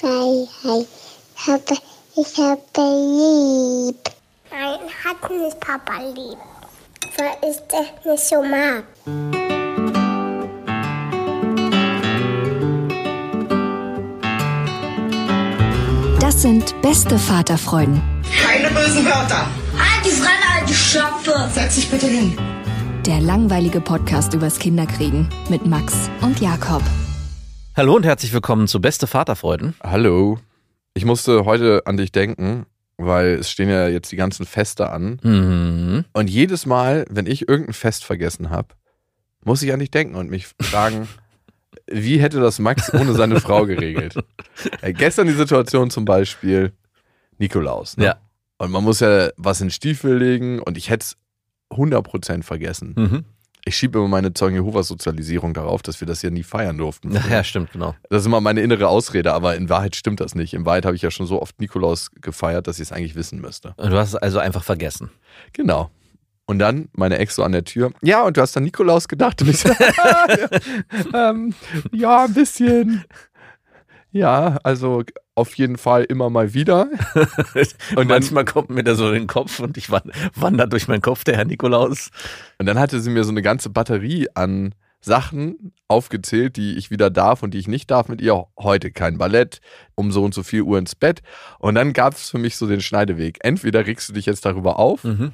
Freiheit. Ich habe, ich habe lieb. Nein, hat nicht Papa lieb. Weil ich das nicht so mag. Das sind beste Vaterfreuden. Keine bösen Wörter. Halt die Fremde, alte Schöpfe. Setz dich bitte hin. Der langweilige Podcast übers Kinderkriegen mit Max und Jakob. Hallo und herzlich willkommen zu Beste Vaterfreuden. Hallo. Ich musste heute an dich denken, weil es stehen ja jetzt die ganzen Feste an. Mhm. Und jedes Mal, wenn ich irgendein Fest vergessen habe, muss ich an dich denken und mich fragen, wie hätte das Max ohne seine Frau geregelt? Äh, gestern die Situation zum Beispiel, Nikolaus. Ne? Ja. Und man muss ja was in den Stiefel legen und ich hätte es 100% vergessen. Mhm. Ich schiebe immer meine Zeugen Jehovas Sozialisierung darauf, dass wir das ja nie feiern durften. Ja, ja, stimmt, genau. Das ist immer meine innere Ausrede, aber in Wahrheit stimmt das nicht. In Wahrheit habe ich ja schon so oft Nikolaus gefeiert, dass ich es eigentlich wissen müsste. Und du hast es also einfach vergessen. Genau. Und dann meine Ex so an der Tür. Ja, und du hast an Nikolaus gedacht. Und ich so, ähm, ja, ein bisschen. Ja, also auf jeden Fall immer mal wieder. Und dann- manchmal kommt mir da so in den Kopf und ich wan- wandert durch meinen Kopf, der Herr Nikolaus. Und dann hatte sie mir so eine ganze Batterie an Sachen aufgezählt, die ich wieder darf und die ich nicht darf mit ihr. Heute kein Ballett, um so und so viel Uhr ins Bett. Und dann gab es für mich so den Schneideweg. Entweder regst du dich jetzt darüber auf Mhm.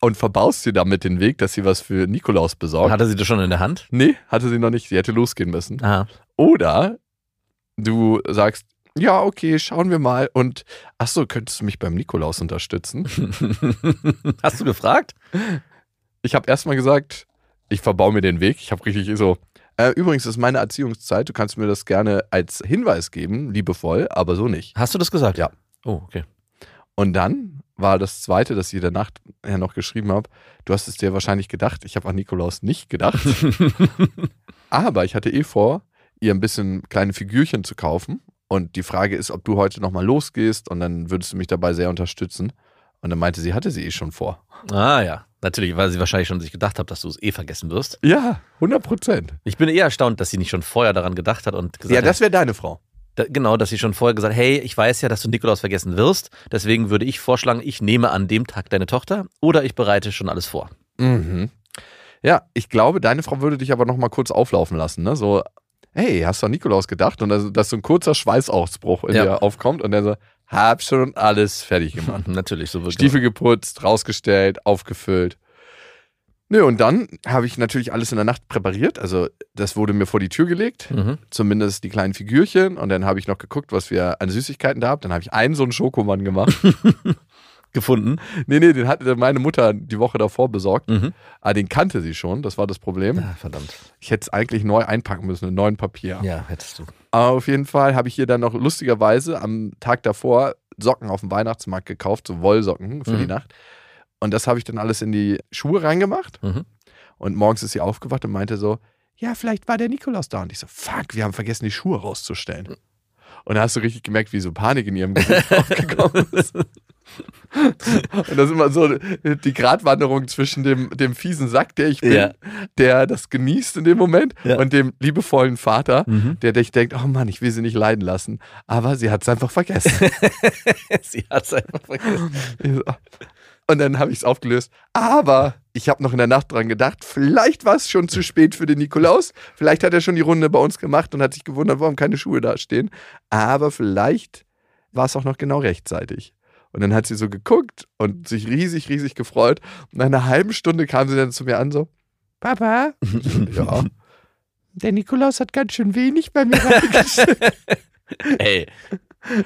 und verbaust dir damit den Weg, dass sie was für Nikolaus besorgt. Hatte sie das schon in der Hand? nee, hatte sie noch nicht. Sie hätte losgehen müssen. Aha. Oder du sagst, ja, okay, schauen wir mal. Und ach so, könntest du mich beim Nikolaus unterstützen? Hast du gefragt? Ich habe erstmal gesagt, ich verbau mir den Weg. Ich habe richtig so. Äh, übrigens, ist meine Erziehungszeit. Du kannst mir das gerne als Hinweis geben, liebevoll, aber so nicht. Hast du das gesagt? Ja. Oh, okay. Und dann war das Zweite, das ich der Nacht ja noch geschrieben habe. Du hast es dir wahrscheinlich gedacht. Ich habe an Nikolaus nicht gedacht. aber ich hatte eh vor, ihr ein bisschen kleine Figürchen zu kaufen. Und die Frage ist, ob du heute nochmal losgehst und dann würdest du mich dabei sehr unterstützen. Und dann meinte sie, hatte sie eh schon vor. Ah ja, natürlich, weil sie wahrscheinlich schon sich gedacht hat, dass du es eh vergessen wirst. Ja, 100 Prozent. Ich bin eher erstaunt, dass sie nicht schon vorher daran gedacht hat und gesagt Ja, hat, das wäre deine Frau. Da, genau, dass sie schon vorher gesagt hat, hey, ich weiß ja, dass du Nikolaus vergessen wirst, deswegen würde ich vorschlagen, ich nehme an dem Tag deine Tochter oder ich bereite schon alles vor. Mhm. Ja, ich glaube, deine Frau würde dich aber noch mal kurz auflaufen lassen, ne? So, hey, hast du an Nikolaus gedacht? Und also, dass so ein kurzer Schweißausbruch in Ja. dir aufkommt und dann so, hab schon alles fertig gemacht. Natürlich, so wird Stiefel geputzt, rausgestellt, aufgefüllt. Nö, und dann habe ich natürlich alles in der Nacht präpariert. Also, das wurde mir vor die Tür gelegt, Mhm. zumindest die kleinen Figürchen. Und dann habe ich noch geguckt, was wir an Süßigkeiten da haben. Dann habe ich einen so einen Schokomann gemacht. gefunden. nee, nee, den hatte meine Mutter die Woche davor besorgt. Mhm. Ah, den kannte sie schon, das war das Problem. Ah, verdammt. Ich hätte es eigentlich neu einpacken müssen, in neuen Papier. Ja, hättest du. Aber auf jeden Fall habe ich ihr dann noch lustigerweise am Tag davor Socken auf dem Weihnachtsmarkt gekauft, so Wollsocken für Mhm. die Nacht. Und das habe ich dann alles in die Schuhe reingemacht. Mhm. Und morgens ist sie aufgewacht und meinte so, ja, vielleicht war der Nikolaus da. Und ich so, fuck, wir haben vergessen, die Schuhe rauszustellen. Und da hast du richtig gemerkt, wie so Panik in ihrem Gesicht aufgekommen ist. Und das ist immer so die Gratwanderung zwischen dem, dem fiesen Sack, der ich bin, Ja. der das genießt in dem Moment, Ja. und dem liebevollen Vater, Mhm. der dich denkt, oh Mann, ich will sie nicht leiden lassen. Aber sie hat es einfach vergessen. sie hat es einfach vergessen. Und dann habe ich es aufgelöst. Aber ich habe noch in der Nacht dran gedacht, vielleicht war es schon zu spät für den Nikolaus. Vielleicht hat er schon die Runde bei uns gemacht und hat sich gewundert, warum keine Schuhe da stehen. Aber vielleicht war es auch noch genau rechtzeitig. Und dann hat sie so geguckt und sich riesig, riesig gefreut. Und nach einer halben Stunde kam sie dann zu mir an, so: Papa, ja. Der Nikolaus hat ganz schön wenig bei mir reingestellt. Ey,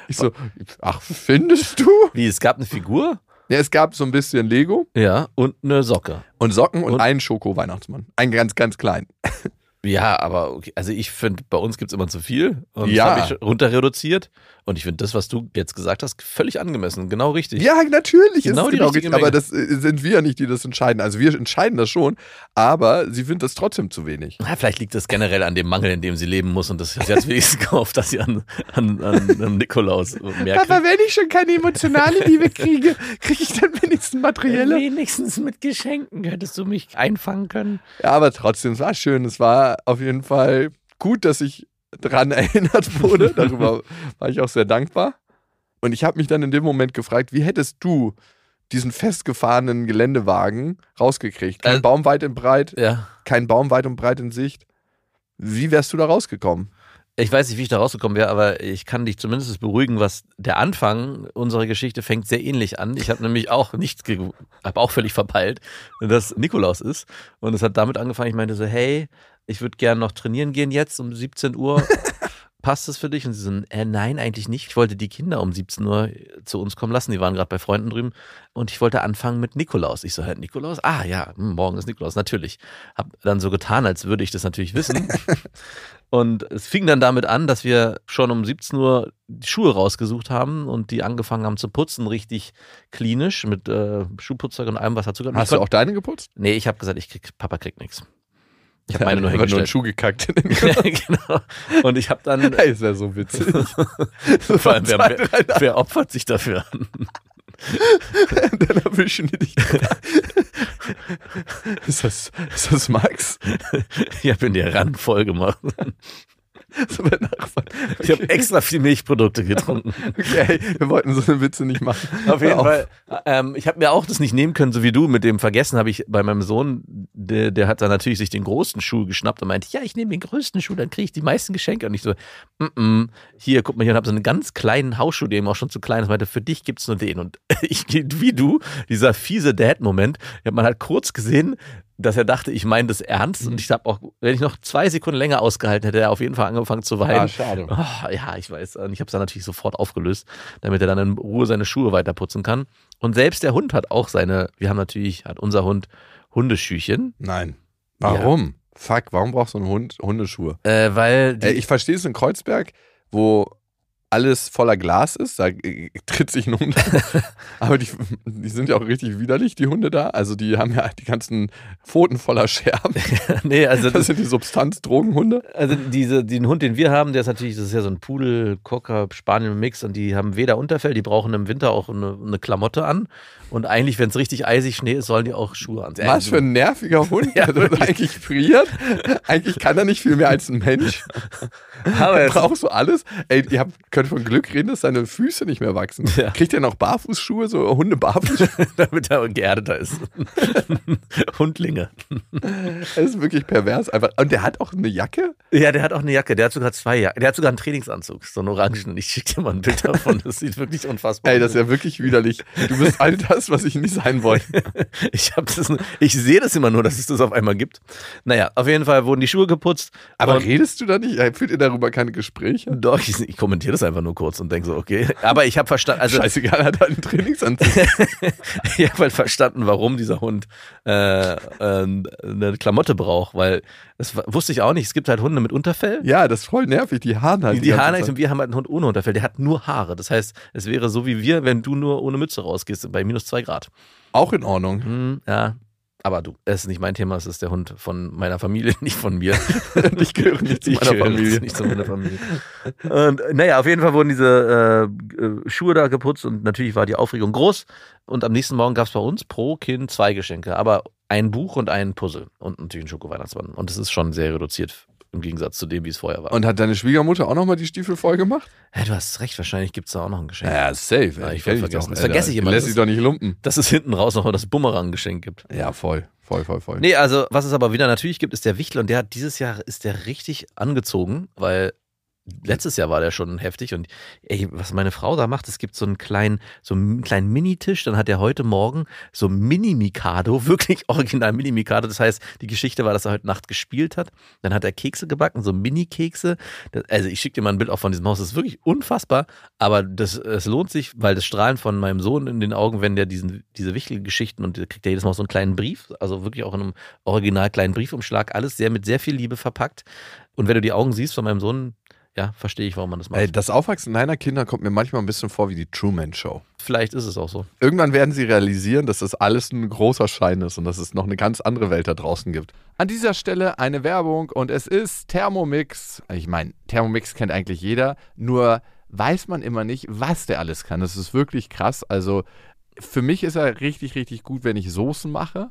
Ich so, ach, findest du? wie, es gab eine Figur? Ja, es gab so ein bisschen Lego. Ja, und eine Socke. Und Socken und, Und- einen Schoko-Weihnachtsmann. Einen ganz, ganz kleinen. Ja, aber okay. also ich finde, bei uns gibt es immer zu viel. Und Ja. das habe ich runter reduziert. Und ich finde das, was du jetzt gesagt hast, völlig angemessen. Genau richtig. Ja, natürlich. Genau ist die es genau richtige richtig, aber das äh, sind wir ja nicht, die das entscheiden. Also wir entscheiden das schon, aber sie findet das trotzdem zu wenig. Na, vielleicht liegt das generell an dem Mangel, in dem sie leben muss und das sie hat wenigstens gehofft, dass sie an, an, an, an Nikolaus mehr kriegt. wenn ich schon keine emotionale Liebe kriege, kriege ich dann wenigstens materielle. Wenigstens mit Geschenken hättest du mich einfangen können. Ja, aber trotzdem, es war schön. Es war auf jeden Fall gut, dass ich dran erinnert wurde. Darüber war ich auch sehr dankbar. Und ich habe mich dann in dem Moment gefragt, wie hättest du diesen festgefahrenen Geländewagen rausgekriegt? Kein Also- Baum weit und breit, Ja. kein Baum weit und breit in Sicht. Wie wärst du da rausgekommen? Ich weiß nicht, wie ich da rausgekommen wäre, aber ich kann dich zumindest beruhigen, was der Anfang unserer Geschichte fängt sehr ähnlich an. Ich habe nämlich auch nichts, habe auch völlig verpeilt, dass Nikolaus ist. Und es hat damit angefangen, ich meinte so, hey, ich würde gerne noch trainieren gehen jetzt um 17 Uhr. Passt das für dich? Und sie so, äh, nein, eigentlich nicht. Ich wollte die Kinder um 17 Uhr zu uns kommen lassen. Die waren gerade bei Freunden drüben. Und ich wollte anfangen mit Nikolaus. Ich so, hä, Nikolaus? Ah ja, hm, morgen ist Nikolaus, natürlich. Hab dann so getan, als würde ich das natürlich wissen. Und es fing dann damit an, dass wir schon um 17 Uhr die Schuhe rausgesucht haben und die angefangen haben zu putzen, richtig klinisch mit äh, Schuhputzzeug und allem, was dazu gehört. Hast du auch deine geputzt? Nee, ich habe gesagt, ich krieg, Papa kriegt nichts. Ich habe meine nur Einfach nur einen hingestellt. Schuh gekackt. ja, genau. Und ich habe dann, Ey, das wäre so witzig. vor allem, wer, wer, wer opfert sich dafür? Dann erwischen die dich. ist, das, ist das Max? Ich habe in der Rand voll gemacht. So. Ich habe extra viel Milchprodukte getrunken. Okay, wir wollten so eine Witze nicht machen. Auf jeden Fall. Ähm, ich habe mir auch das nicht nehmen können, so wie du. Mit dem Vergessen habe ich bei meinem Sohn, der, der hat dann natürlich sich den großen Schuh geschnappt und meinte, ja, ich nehme den größten Schuh, dann kriege ich die meisten Geschenke. Und ich so, mm -mm, hier, guck mal hier, und habe so einen ganz kleinen Hausschuh, der eben auch schon zu klein ist. Meinte, für dich gibt's nur den. Und ich, wie du, dieser fiese Dad-Moment, man hat kurz gesehen, dass er dachte, ich meine das ernst. Mhm. Und ich habe auch, wenn ich noch zwei Sekunden länger ausgehalten hätte, er auf jeden Fall angefangen zu weinen. Ah, schade. Oh, ja, ich weiß. Und ich habe es dann natürlich sofort aufgelöst, damit er dann in Ruhe seine Schuhe weiter putzen kann. Und selbst der Hund hat auch seine, wir haben natürlich, hat unser Hund Hundeschüchen, Nein. Warum? Fuck, warum brauchst du einen Hund Hundeschuhe? äh, weil die, Ey, ich verstehe es in Kreuzberg, wo alles voller Glas ist, da tritt sich ein Hund. Aber die, die sind ja auch richtig widerlich, die Hunde da. Also die haben ja die ganzen Pfoten voller Scherben. nee, also, Das das, sind die Substanzdrogenhunde. also diese, den Hund, den wir haben, der ist natürlich, das ist ja so ein Pudel, Cocker, Spanien-Mix und die haben weder Unterfell, die brauchen im Winter auch eine, eine Klamotte an. Und eigentlich, wenn es richtig eisig Schnee ist, sollen die auch Schuhe anziehen. Was für ein nerviger Hund, Ja, der eigentlich friert. Eigentlich kann er nicht viel mehr als ein Mensch. Aber Er braucht so alles. Ey, ihr habt, könnt von Glück reden, dass seine Füße nicht mehr wachsen. Ja. Kriegt er noch Barfußschuhe, so Hunde Barfußschuhe? damit er geerdeter ist. Hundlinge. Das ist wirklich pervers. Einfach. Und der hat auch eine Jacke? Ja, der hat auch eine Jacke. Der hat sogar zwei Jacken. Der hat sogar einen Trainingsanzug, so einen orangen. Ich schicke dir mal ein Bild davon. Das sieht wirklich unfassbar Ey, aus. das ist ja wirklich widerlich. Du bist all das, was ich nicht sein wollte. Ich, das, ich sehe das immer nur, dass es das auf einmal gibt. Naja, auf jeden Fall wurden die Schuhe geputzt. Aber redest du da nicht? Ey, Führt ihr darüber keine Gespräche? Doch, ich, ich kommentiere das einfach nur kurz und denke so, okay. Aber ich habe verstanden, also Scheißegal, hat halt einen Trainingsanzug. ich habe halt verstanden, warum dieser Hund äh, äh, eine Klamotte braucht, weil das wusste ich auch nicht. Es gibt halt Hunde mit Unterfell. ja, das ist voll nervig. Die Haaren halt. Die, die Haare und wir haben halt einen Hund ohne Unterfell. Der hat nur Haare. Das heißt, es wäre so wie wir, wenn du nur ohne Mütze rausgehst, bei minus zwei Grad. Auch in Ordnung. Hm, ja. Aber du, es ist nicht mein Thema, es ist der Hund von meiner Familie, nicht von mir. ich gehöre nicht zu meiner Familie. Nicht zu meiner Familie. Und äh, naja, auf jeden Fall wurden diese äh, äh, Schuhe da geputzt und natürlich war die Aufregung groß. Und am nächsten Morgen gab es bei uns pro Kind zwei Geschenke, aber ein Buch und ein Puzzle und natürlich ein Schoko-Weihnachtsmann. Und es ist schon sehr reduziert im Gegensatz zu dem, wie es vorher war. Und hat deine Schwiegermutter auch nochmal die Stiefel voll gemacht? ja, du hast recht, wahrscheinlich gibt es da auch noch ein Geschenk. Ja, safe. Ja, ich kenn wollte vergessen. doch, Das vergesse ich immer. Lässt sich doch nicht lumpen. Dass es hinten raus noch das Bumerang-Geschenk gibt. Ja, voll. Voll, voll, voll. Nee, also was es aber wieder natürlich gibt, ist der Wichtel und der hat dieses Jahr ist der richtig angezogen, weil letztes Jahr war der schon heftig und ey, was meine Frau da macht, es gibt so einen kleinen, so einen kleinen Minitisch, dann hat er heute Morgen so Mini-Mikado, wirklich original Mini-Mikado, das heißt, die Geschichte war, dass er heute Nacht gespielt hat, dann hat er Kekse gebacken, so Mini-Kekse, also ich schicke dir mal ein Bild auch von diesem Haus, das ist wirklich unfassbar, aber das, es lohnt sich, weil das Strahlen von meinem Sohn in den Augen, wenn der diesen, diese Wichtelgeschichten und der kriegt ja jedes Mal so einen kleinen Brief, also wirklich auch in einem original kleinen Briefumschlag, alles sehr mit sehr viel Liebe verpackt. Und wenn du die Augen siehst von meinem Sohn, ja, verstehe ich, warum man das macht. Ey, das Aufwachsen deiner Kinder kommt mir manchmal ein bisschen vor wie die Truman Show. Vielleicht ist es auch so. Irgendwann werden sie realisieren, dass das alles ein großer Schein ist und dass es noch eine ganz andere Welt da draußen gibt. An dieser Stelle eine Werbung und es ist Thermomix. Ich meine, Thermomix kennt eigentlich jeder, nur weiß man immer nicht, was der alles kann. Das ist wirklich krass. Also für mich ist er richtig, richtig gut, wenn ich Soßen mache.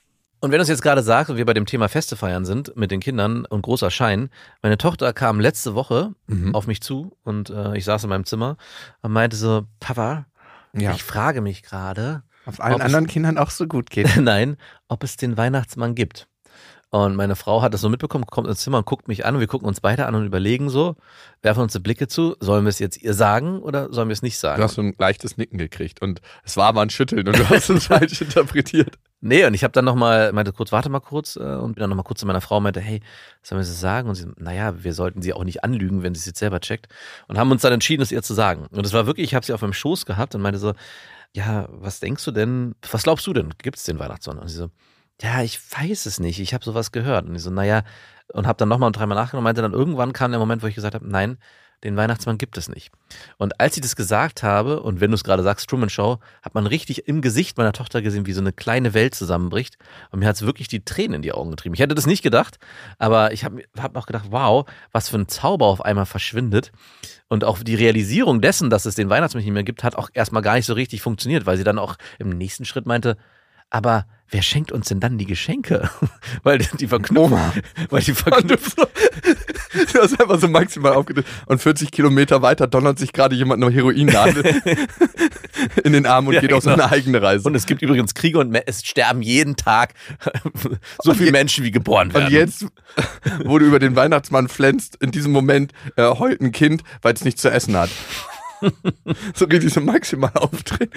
Und wenn du es jetzt gerade sagst und wir bei dem Thema Feste feiern sind mit den Kindern und großer Schein, meine Tochter kam letzte Woche Mhm. auf mich zu und äh, ich saß in meinem Zimmer und meinte so, Papa, Ja. ich frage mich gerade, Auf allen Ob es- anderen Kindern auch so gut geht. nein, ob es den Weihnachtsmann gibt. Und meine Frau hat das so mitbekommen, kommt ins Zimmer und guckt mich an und wir gucken uns beide an und überlegen so, werfen uns die Blicke zu, sollen wir es jetzt ihr sagen oder sollen wir es nicht sagen? Du hast so ein leichtes Nicken gekriegt und es war aber ein Schütteln und du hast es falsch interpretiert. Nee, und ich habe dann nochmal, meinte kurz, warte mal kurz, äh, und bin dann nochmal kurz zu meiner Frau und meinte, hey, sollen wir es sagen? Und sie, naja, wir sollten sie auch nicht anlügen, wenn sie es jetzt selber checkt. Und haben uns dann entschieden, es ihr zu sagen. Und es war wirklich, ich habe sie auf meinem Schoß gehabt und meinte so, ja, was denkst du denn, was glaubst du denn, gibt es den Weihnachtsmann? Und sie so, ja, ich weiß es nicht, ich habe sowas gehört. Und ich so, naja, und habe dann nochmal und dreimal nachgedacht und meinte dann, irgendwann kam der Moment, wo ich gesagt habe, nein, den Weihnachtsmann gibt es nicht. Und als ich das gesagt habe, und wenn du es gerade sagst, Truman Show, hat man richtig im Gesicht meiner Tochter gesehen, wie so eine kleine Welt zusammenbricht. Und mir hat es wirklich die Tränen in die Augen getrieben. Ich hätte das nicht gedacht, aber ich habe hab auch gedacht, wow, was für ein Zauber auf einmal verschwindet. Und auch die Realisierung dessen, dass es den Weihnachtsmann nicht mehr gibt, hat auch erstmal gar nicht so richtig funktioniert, weil sie dann auch im nächsten Schritt meinte, aber wer schenkt uns denn dann die Geschenke? weil die verknüpfen. Oma. Weil die verknüpfen. Du hast einfach so maximal aufgedreht. Und 40 Kilometer weiter donnert sich gerade jemand eine Heroinnadel in den Arm und Ja, geht auf genau. seine eigene Reise. Und es gibt übrigens Kriege und es sterben jeden Tag so viele Menschen, wie geboren werden. Und jetzt, wo du über den Weihnachtsmann flänzt, in diesem Moment äh, heult ein Kind, weil es nichts zu essen hat. so richtig so maximal aufdrehen.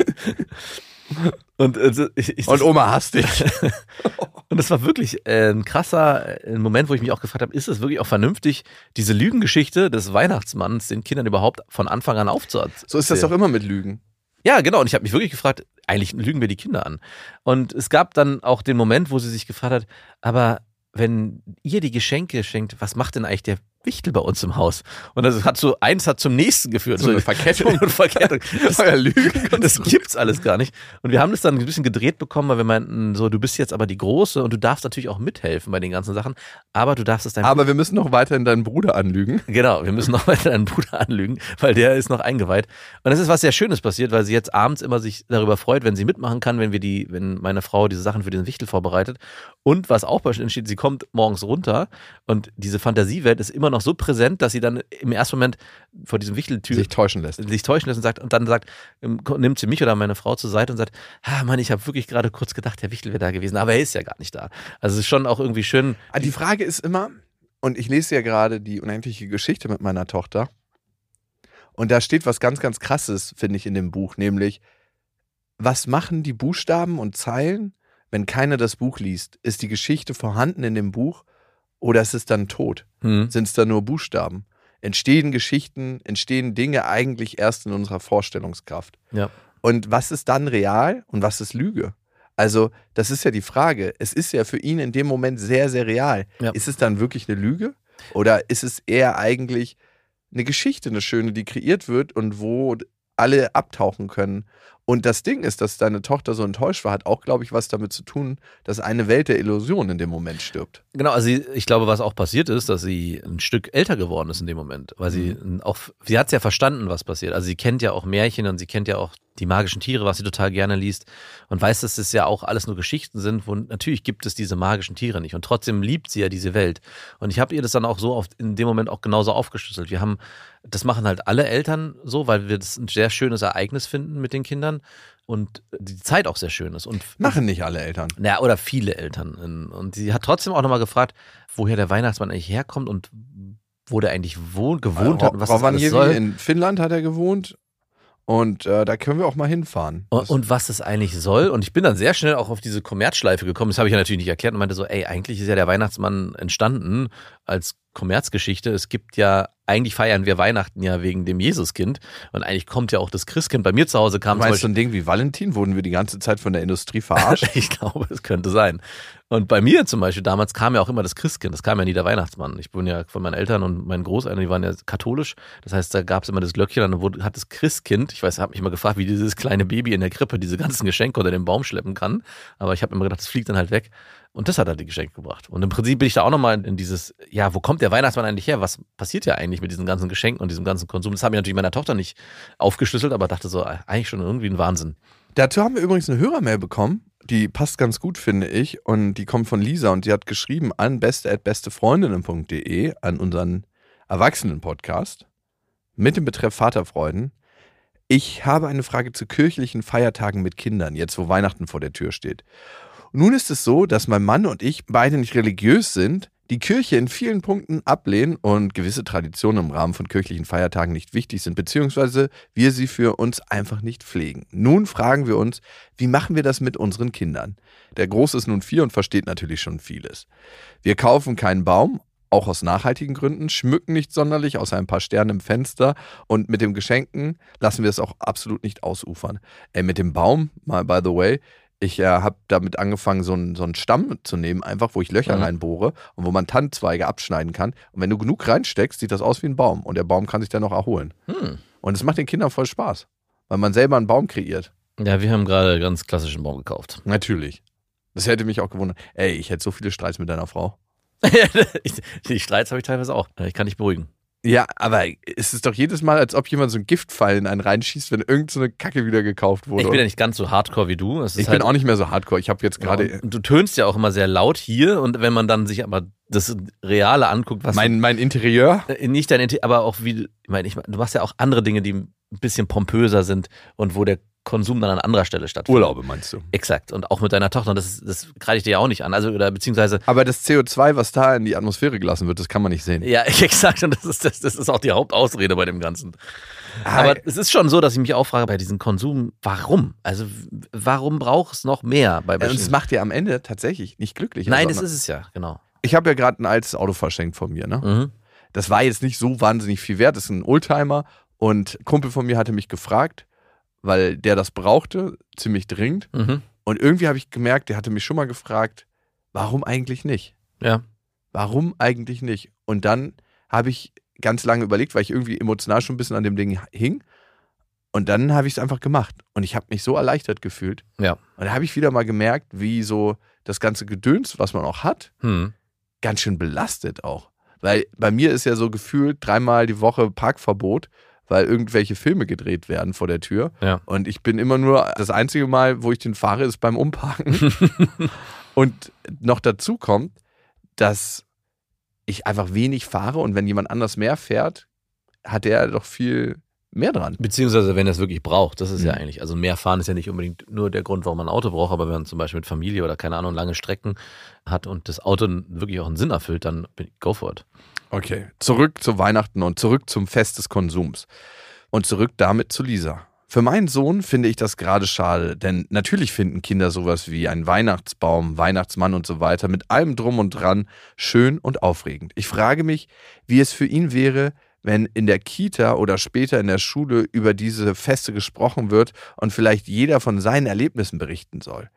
Und, äh, ich, ich, Und Oma hasst dich. Und das war wirklich äh, ein krasser äh, Moment, wo ich mich auch gefragt habe, ist es wirklich auch vernünftig, diese Lügengeschichte des Weihnachtsmanns den Kindern überhaupt von Anfang an aufzuerzählen? So ist das doch immer mit Lügen. Ja, genau. Und ich habe mich wirklich gefragt, eigentlich lügen wir die Kinder an. Und es gab dann auch den Moment, wo sie sich gefragt hat, aber wenn ihr die Geschenke schenkt, was macht denn eigentlich der Wichtel bei uns im Haus? Und das hat so, eins hat zum nächsten geführt. So eine Verkettung. eine Verkettung. Das, Euer Lügen. das gibt's alles gar nicht. Und wir haben das dann ein bisschen gedreht bekommen, weil wir meinten, so, du bist jetzt aber die Große und du darfst natürlich auch mithelfen bei den ganzen Sachen, aber du darfst es deinem Aber wir müssen noch weiterhin deinen Bruder anlügen. Genau, wir müssen noch weiter deinen Bruder anlügen, weil der ist noch eingeweiht. Und es ist was sehr Schönes passiert, weil sie jetzt abends immer sich darüber freut, wenn sie mitmachen kann, wenn wir die, wenn meine Frau diese Sachen für den Wichtel vorbereitet. Und was auch entsteht, sie kommt morgens runter und diese Fantasiewelt ist immer noch so präsent, dass sie dann im ersten Moment vor diesem Wichteltür Sich täuschen lässt. sich täuschen lässt und sagt und dann sagt, ähm, nimmt sie mich oder meine Frau zur Seite und sagt, ah Mann, ich habe wirklich gerade kurz gedacht, der Wichtel wäre da gewesen, aber er ist ja gar nicht da. Also es ist schon auch irgendwie schön. Ah, Die Frage ist immer, und ich lese ja gerade die unendliche Geschichte mit meiner Tochter. Und da steht was ganz, ganz krasses, finde ich, in dem Buch, nämlich, was machen die Buchstaben und Zeilen, wenn keiner das Buch liest? Ist die Geschichte vorhanden in dem Buch oder ist es dann tot? Hm. Sind es da nur Buchstaben? Entstehen Geschichten, entstehen Dinge eigentlich erst in unserer Vorstellungskraft? Ja. Und was ist dann real und was ist Lüge? Also, das ist ja die Frage. Es ist ja für ihn in dem Moment sehr, sehr real. Ja. Ist es dann wirklich eine Lüge? Oder ist es eher eigentlich eine Geschichte, eine schöne, die kreiert wird und wo alle abtauchen können? Und das Ding ist, dass deine Tochter so enttäuscht war, hat auch, glaube ich, was damit zu tun, dass eine Welt der Illusion in dem Moment stirbt. Genau, also ich glaube, was auch passiert ist, dass sie ein Stück älter geworden ist in dem Moment, weil sie auch, sie hat ja verstanden, was passiert. Also sie kennt ja auch Märchen und sie kennt ja auch die magischen Tiere, was sie total gerne liest und weiß, dass es ja auch alles nur Geschichten sind, wo natürlich gibt es diese magischen Tiere nicht und trotzdem liebt sie ja diese Welt. Und ich habe ihr das dann auch so oft in dem Moment auch genauso aufgeschlüsselt. Wir haben, das machen halt alle Eltern so, weil wir das ein sehr schönes Ereignis finden mit den Kindern und die Zeit auch sehr schön ist. Und Machen nicht alle Eltern. ja, oder viele Eltern. Und sie hat trotzdem auch nochmal gefragt, woher der Weihnachtsmann eigentlich herkommt und wo der eigentlich wohnt, gewohnt hat und was das alles Rovaniemi soll. in Finnland hat er gewohnt. Und äh, da können wir auch mal hinfahren. Und, und was das eigentlich soll. Und ich bin dann sehr schnell auch auf diese Kommerzschleife gekommen. Das habe ich ja natürlich nicht erklärt und meinte so, ey, eigentlich ist ja der Weihnachtsmann entstanden als Kommerzgeschichte. Es gibt ja, eigentlich feiern wir Weihnachten ja wegen dem Jesuskind. Und eigentlich kommt ja auch das Christkind. Bei mir zu Hause kam zum Meinst du Beispiel, ein Ding wie Valentin? Wurden wir die ganze Zeit von der Industrie verarscht? ich glaube, es könnte sein. Und bei mir zum Beispiel, damals kam ja auch immer das Christkind, das kam ja nie der Weihnachtsmann. Ich bin ja von meinen Eltern und meinen Großeltern, die waren ja katholisch. Das heißt, da gab es immer das Glöckchen und dann wurde, hat das Christkind, ich weiß, habe mich immer gefragt, wie dieses kleine Baby in der Krippe diese ganzen Geschenke unter den Baum schleppen kann. Aber ich habe immer gedacht, das fliegt dann halt weg. Und das hat halt die Geschenke gebracht. Und im Prinzip bin ich da auch nochmal in dieses, ja, wo kommt der Weihnachtsmann eigentlich her? Was passiert ja eigentlich mit diesen ganzen Geschenken und diesem ganzen Konsum? Das habe ich natürlich meiner Tochter nicht aufgeschlüsselt, aber dachte so, eigentlich schon irgendwie ein Wahnsinn. Dazu haben wir übrigens eine Hörermail bekommen. Die passt ganz gut, finde ich. Und die kommt von Lisa und die hat geschrieben an beste.bestefreundinnen.de an unseren Erwachsenen-Podcast mit dem Betreff Vaterfreuden. Ich habe eine Frage zu kirchlichen Feiertagen mit Kindern, jetzt wo Weihnachten vor der Tür steht. Nun ist es so, dass mein Mann und ich beide nicht religiös sind, die Kirche in vielen Punkten ablehnen und gewisse Traditionen im Rahmen von kirchlichen Feiertagen nicht wichtig sind, beziehungsweise wir sie für uns einfach nicht pflegen. Nun fragen wir uns, wie machen wir das mit unseren Kindern? Der Große ist nun vier und versteht natürlich schon vieles. Wir kaufen keinen Baum, auch aus nachhaltigen Gründen, schmücken nicht sonderlich, außer ein paar Sterne im Fenster und mit dem Geschenken lassen wir es auch absolut nicht ausufern. Ey, mit dem Baum, mal by the way, ich äh, habe damit angefangen, so einen, so einen Stamm zu nehmen, einfach wo ich Löcher Mhm. reinbohre und wo man Tannenzweige abschneiden kann. Und wenn du genug reinsteckst, sieht das aus wie ein Baum und der Baum kann sich dann noch erholen. Hm. Und es macht den Kindern voll Spaß, weil man selber einen Baum kreiert. Ja, wir haben gerade einen ganz klassischen Baum gekauft. Natürlich. Das hätte mich auch gewundert. Ey, ich hätte so viele Streits mit deiner Frau. Die Streits habe ich teilweise auch. Ich kann dich beruhigen. Ja, aber es ist doch jedes Mal, als ob jemand so einen Giftpfeil in einen reinschießt, wenn irgend so eine Kacke wieder gekauft wurde. Ich bin ja nicht ganz so hardcore wie du. Ich halt, bin auch nicht mehr so hardcore. Ich habe jetzt gerade Ja, du tönst ja auch immer sehr laut hier und wenn man dann sich aber das Reale anguckt, was mein, mein Interieur. äh, nicht dein Inter aber auch wie, ich meine, ich, du machst ja auch andere Dinge, die ein bisschen pompöser sind und wo der Konsum dann an anderer Stelle stattfindet. Urlaube meinst du? Exakt. Und auch mit deiner Tochter, und das, das kreide ich dir ja auch nicht an. Also, oder beziehungsweise, Aber das CO2, was da in die Atmosphäre gelassen wird, das kann man nicht sehen. ja, exakt. Und das ist, das, das ist auch die Hauptausrede bei dem Ganzen. Aber Ah, es ist schon so, dass ich mich auch frage bei diesem Konsum, warum? Also, warum braucht es noch mehr bei und es macht dir am Ende tatsächlich nicht glücklich. Nein, das ist es ja, genau. Ich habe ja gerade ein altes Auto verschenkt von mir. Ne? Mhm. Das war jetzt nicht so wahnsinnig viel wert. Das ist ein Oldtimer. Und ein Kumpel von mir hatte mich gefragt, weil der das brauchte, ziemlich dringend. Mhm. Und irgendwie habe ich gemerkt, der hatte mich schon mal gefragt, warum eigentlich nicht? Ja. Warum eigentlich nicht? Und dann habe ich ganz lange überlegt, weil ich irgendwie emotional schon ein bisschen an dem Ding hing. Und dann habe ich es einfach gemacht. Und ich habe mich so erleichtert gefühlt. Ja. Und da habe ich wieder mal gemerkt, wie so das ganze Gedöns, was man auch hat, Hm. ganz schön belastet auch. Weil bei mir ist ja so gefühlt dreimal die Woche Parkverbot, weil irgendwelche Filme gedreht werden vor der Tür. Ja. Und ich bin immer nur, das einzige Mal, wo ich den fahre, ist beim Umparken. und noch dazu kommt, dass ich einfach wenig fahre und wenn jemand anders mehr fährt, hat der doch viel mehr dran. Beziehungsweise, wenn er es wirklich braucht, das ist ja Mhm. eigentlich, also mehr fahren ist ja nicht unbedingt nur der Grund, warum man ein Auto braucht, aber wenn man zum Beispiel mit Familie oder keine Ahnung, lange Strecken hat und das Auto wirklich auch einen Sinn erfüllt, dann bin- go for it. Okay, zurück zu Weihnachten und zurück zum Fest des Konsums. Und zurück damit zu Lisa. Für meinen Sohn finde ich das gerade schade, denn natürlich finden Kinder sowas wie einen Weihnachtsbaum, Weihnachtsmann und so weiter mit allem drum und dran schön und aufregend. Ich frage mich, wie es für ihn wäre, wenn in der Kita oder später in der Schule über diese Feste gesprochen wird und vielleicht jeder von seinen Erlebnissen berichten soll.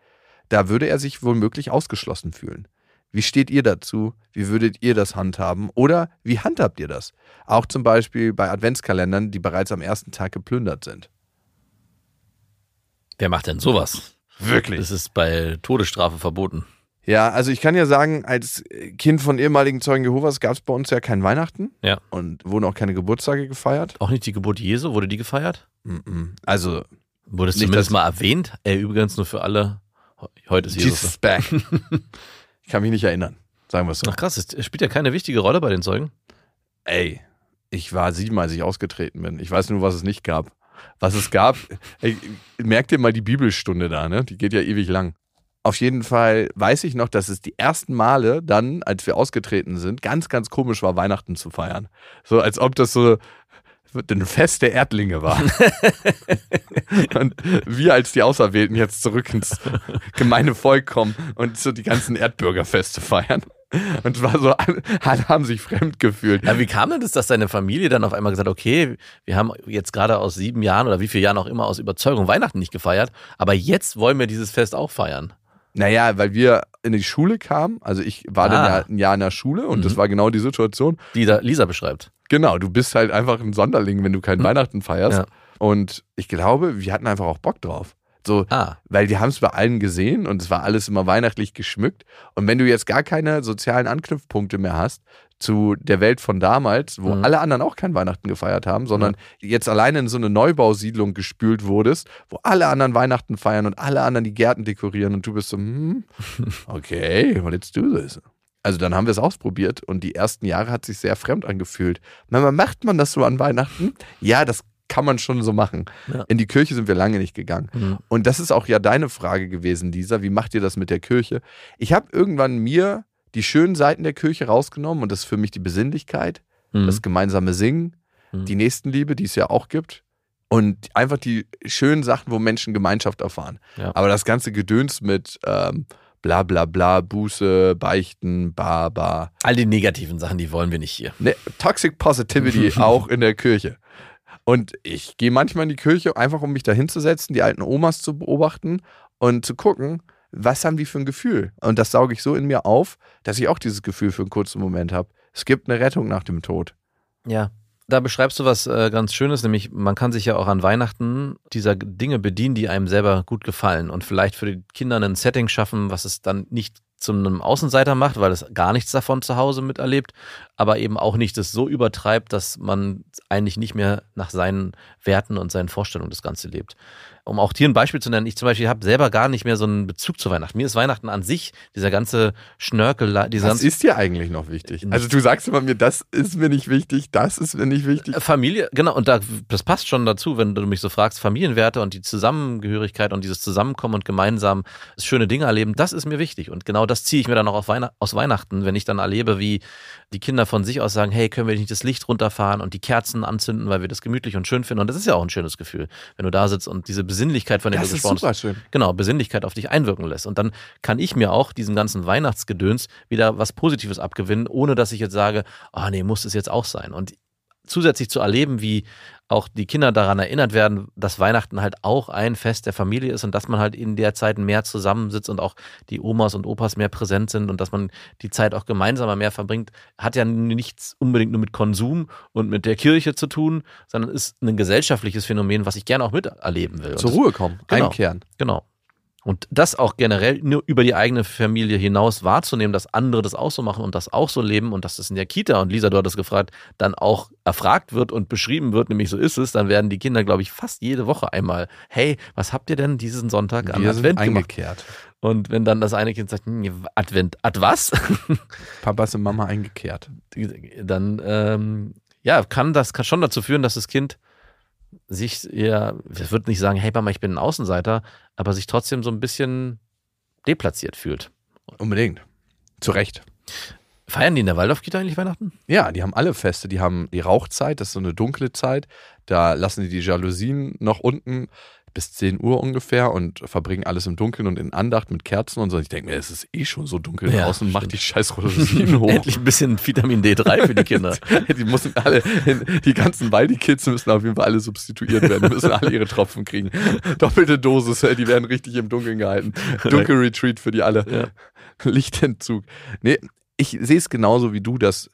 da würde er sich womöglich ausgeschlossen fühlen. Wie steht ihr dazu? Wie würdet ihr das handhaben? Oder wie handhabt ihr das? Auch zum Beispiel bei Adventskalendern, die bereits am ersten Tag geplündert sind. Wer macht denn sowas? Wirklich? Das ist bei Todesstrafe verboten. Ja, also ich kann ja sagen, als Kind von ehemaligen Zeugen Jehovas gab es bei uns ja kein Weihnachten Ja. und wurden auch keine Geburtstage gefeiert. Auch nicht die Geburt Jesu, wurde die gefeiert? Mhm. Also, Wurde es Nicht, zumindest mal erwähnt? Ey, übrigens nur für alle. Heute ist Jesus. Jesus back. ich kann mich nicht erinnern, sagen wir es so. Ach krass, es spielt ja keine wichtige Rolle bei den Zeugen. Ey, ich war sieben, als ich ausgetreten bin. Ich weiß nur, was es nicht gab. Was es gab, ey, merkt ihr mal die Bibelstunde da, ne? Die geht ja ewig lang. Auf jeden Fall weiß ich noch, dass es die ersten Male dann, als wir ausgetreten sind, ganz, ganz komisch war, Weihnachten zu feiern. So als ob das so ein Fest der Erdlinge war. und wir als die Auserwählten jetzt zurück ins gemeine Volk kommen und so die ganzen Erdbürgerfeste feiern. Und es war so, alle, alle haben sich fremd gefühlt. Ja, wie kam denn das, dass deine Familie dann auf einmal gesagt hat, okay, wir haben jetzt gerade aus sieben Jahren oder wie viele Jahren auch immer aus Überzeugung Weihnachten nicht gefeiert, aber jetzt wollen wir dieses Fest auch feiern. Naja, weil wir in die Schule kamen. Also ich war dann Ah. ja ein Jahr in der Schule und das Mhm. war genau die Situation. Die da Lisa beschreibt. Genau, du bist halt einfach ein Sonderling, wenn du kein Mhm. Weihnachten feierst. Ja. Und ich glaube, wir hatten einfach auch Bock drauf. So, Ah, weil wir haben es bei allen gesehen und es war alles immer weihnachtlich geschmückt. Und wenn du jetzt gar keine sozialen Anknüpfpunkte mehr hast zu der Welt von damals, wo Mhm. alle anderen auch kein Weihnachten gefeiert haben, sondern jetzt alleine in so eine Neubausiedlung gespült wurdest, wo alle anderen Weihnachten feiern und alle anderen die Gärten dekorieren und du bist so, hm, okay, let's do this. Also dann haben wir es ausprobiert und die ersten Jahre hat sich sehr fremd angefühlt. Mama, macht man das so an Weihnachten? Ja, das kann man schon so machen. Ja. In die Kirche sind wir lange nicht gegangen. Mhm. Und das ist auch ja deine Frage gewesen, Lisa. Wie macht ihr das mit der Kirche? Ich habe irgendwann mir die schönen Seiten der Kirche rausgenommen und das ist für mich die Besinnlichkeit, Mhm. das gemeinsame Singen, Mhm. die Nächstenliebe, die es ja auch gibt. Und einfach die schönen Sachen, wo Menschen Gemeinschaft erfahren. Ja. Aber das ganze Gedöns mit ähm, bla bla bla, Buße, Beichten, ba, ba. all die negativen Sachen, die wollen wir nicht hier. Ne, Toxic Positivity auch in der Kirche. Und ich gehe manchmal in die Kirche, einfach um mich da hinzusetzen, die alten Omas zu beobachten und zu gucken, was haben die für ein Gefühl. Und das sauge ich so in mir auf, dass ich auch dieses Gefühl für einen kurzen Moment habe. Es gibt eine Rettung nach dem Tod. Ja. Da beschreibst du was äh, ganz Schönes, nämlich man kann sich ja auch an Weihnachten dieser Dinge bedienen, die einem selber gut gefallen und vielleicht für die Kinder ein Setting schaffen, was es dann nicht zu einem Außenseiter macht, weil es gar nichts davon zu Hause miterlebt, aber eben auch nicht das so übertreibt, dass man eigentlich nicht mehr nach seinen Werten und seinen Vorstellungen das Ganze lebt. Um auch hier ein Beispiel zu nennen, ich zum Beispiel habe selber gar nicht mehr so einen Bezug zu Weihnachten. Mir ist Weihnachten an sich, dieser ganze Schnörkel, dieser Was ist dir eigentlich noch wichtig? Also du sagst immer mir, das ist mir nicht wichtig, das ist mir nicht wichtig. Familie, genau, und da, das passt schon dazu, wenn du mich so fragst, Familienwerte und die Zusammengehörigkeit und dieses Zusammenkommen und gemeinsam schöne Dinge erleben, das ist mir wichtig. Und genau das ziehe ich mir dann auch auf Weihnacht, aus Weihnachten, wenn ich dann erlebe, wie die Kinder von sich aus sagen, hey, können wir nicht das Licht runterfahren und die Kerzen anzünden, weil wir das gemütlich und schön finden. Und das ist ja auch ein schönes Gefühl, wenn du da sitzt und diese Besinnlichkeit, von der Das du gesprochen hast, genau, Besinnlichkeit auf dich einwirken lässt. Und dann kann ich mir auch diesem ganzen Weihnachtsgedöns wieder was Positives abgewinnen, ohne dass ich jetzt sage, ah nee, muss es jetzt auch sein. Und zusätzlich zu erleben, wie auch die Kinder daran erinnert werden, dass Weihnachten halt auch ein Fest der Familie ist und dass man halt in der Zeit mehr zusammensitzt und auch die Omas und Opas mehr präsent sind und dass man die Zeit auch gemeinsamer mehr verbringt, hat ja nichts unbedingt nur mit Konsum und mit der Kirche zu tun, sondern ist ein gesellschaftliches Phänomen, was ich gerne auch miterleben will. Zur Ruhe kommen, Genau. einkehren. Genau. Und das auch generell nur über die eigene Familie hinaus wahrzunehmen, dass andere das auch so machen und das auch so leben und dass das in der Kita, und Lisa, du hattest gefragt, dann auch erfragt wird und beschrieben wird, nämlich so ist es, dann werden die Kinder, glaube ich, fast jede Woche einmal, hey, was habt ihr denn diesen Sonntag an Wir Advent gemacht? eingekehrt. Und wenn dann das eine Kind sagt, hm, Advent, Ad was? Papa ist und Mama eingekehrt. dann ähm, ja, kann das kann schon dazu führen, dass das Kind sich ja, ich würde nicht sagen, hey Mama, ich bin ein Außenseiter, aber sich trotzdem so ein bisschen deplatziert fühlt. Unbedingt. Zu Recht. Feiern die in der Waldorfkita eigentlich Weihnachten? Ja, die haben alle Feste. Die haben die Rauchzeit, das ist so eine dunkle Zeit. Da lassen die die Jalousien noch unten. Bis 10 Uhr ungefähr und verbringen alles im Dunkeln und in Andacht mit Kerzen und so. Ich denke mir, es ist eh schon so dunkel Ja, draußen, mach die scheiß Rosinen hoch. Endlich ein bisschen Vitamin D3 für die Kinder. Die müssen alle, die ganzen Waldi-Kids müssen auf jeden Fall alle substituiert werden, müssen alle ihre Tropfen kriegen. Doppelte Dosis, die werden richtig im Dunkeln gehalten. Dunkelretreat für die alle. Ja. Lichtentzug. Nee, ich sehe es genauso wie du, dass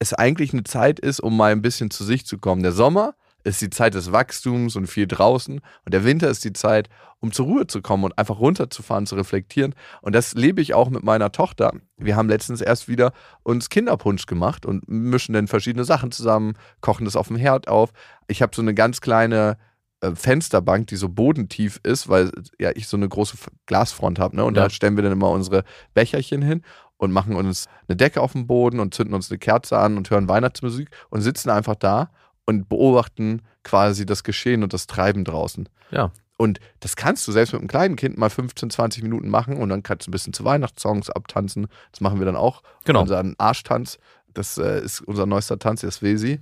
es eigentlich eine Zeit ist, um mal ein bisschen zu sich zu kommen. Der Sommer ist die Zeit des Wachstums und viel draußen und der Winter ist die Zeit, um zur Ruhe zu kommen und einfach runterzufahren, zu reflektieren. Und das lebe ich auch mit meiner Tochter. Wir haben letztens erst wieder uns Kinderpunsch gemacht und mischen dann verschiedene Sachen zusammen, kochen das auf dem Herd auf. Ich habe so eine ganz kleine äh, Fensterbank, die so bodentief ist, weil ja ich so eine große Glasfront habe. Ne? Und Ja. da stellen wir dann immer unsere Becherchen hin und machen uns eine Decke auf den Boden und zünden uns eine Kerze an und hören Weihnachtsmusik und sitzen einfach da und beobachten quasi das Geschehen und das Treiben draußen. Ja. Und das kannst du selbst mit einem kleinen Kind mal 15, 20 Minuten machen und dann kannst du ein bisschen zu Weihnachtssongs abtanzen. Das machen wir dann auch. Genau. Unseren Arschtanz, das äh, ist unser neuester Tanz, der Svesi,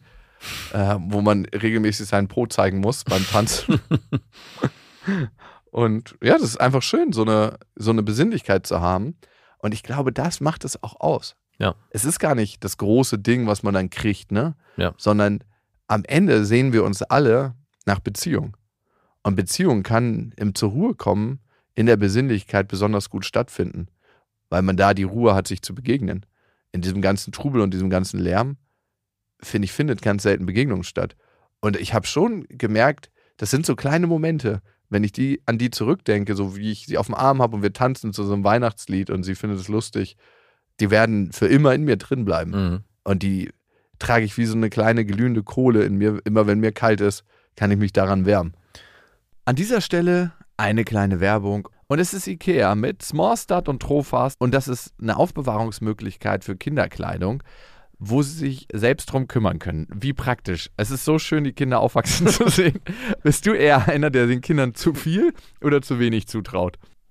äh, wo man regelmäßig seinen Po zeigen muss beim Tanzen. und ja, das ist einfach schön, so eine, so eine Besinnlichkeit zu haben. Und ich glaube, das macht es auch aus. Ja. Es ist gar nicht das große Ding, was man dann kriegt, ne? Ja. Sondern am Ende sehen wir uns alle nach Beziehung. Und Beziehung kann im zur Ruhe kommen in der Besinnlichkeit besonders gut stattfinden, weil man da die Ruhe hat, sich zu begegnen. In diesem ganzen Trubel und diesem ganzen Lärm, finde ich, findet ganz selten Begegnung statt. Und ich habe schon gemerkt, das sind so kleine Momente, wenn ich die an die zurückdenke, so wie ich sie auf dem Arm habe und wir tanzen zu so einem Weihnachtslied und sie findet es lustig, die werden für immer in mir drin bleiben. Mhm. Und die trage ich wie so eine kleine glühende Kohle in mir. Immer wenn mir kalt ist, kann ich mich daran wärmen. An dieser Stelle eine kleine Werbung. Und es ist Ikea mit Smallstart und Trofast. Und das ist eine Aufbewahrungsmöglichkeit für Kinderkleidung, wo sie sich selbst drum kümmern können. Wie praktisch. Es ist so schön, die Kinder aufwachsen zu sehen. Bist du eher einer, der den Kindern zu viel oder zu wenig zutraut?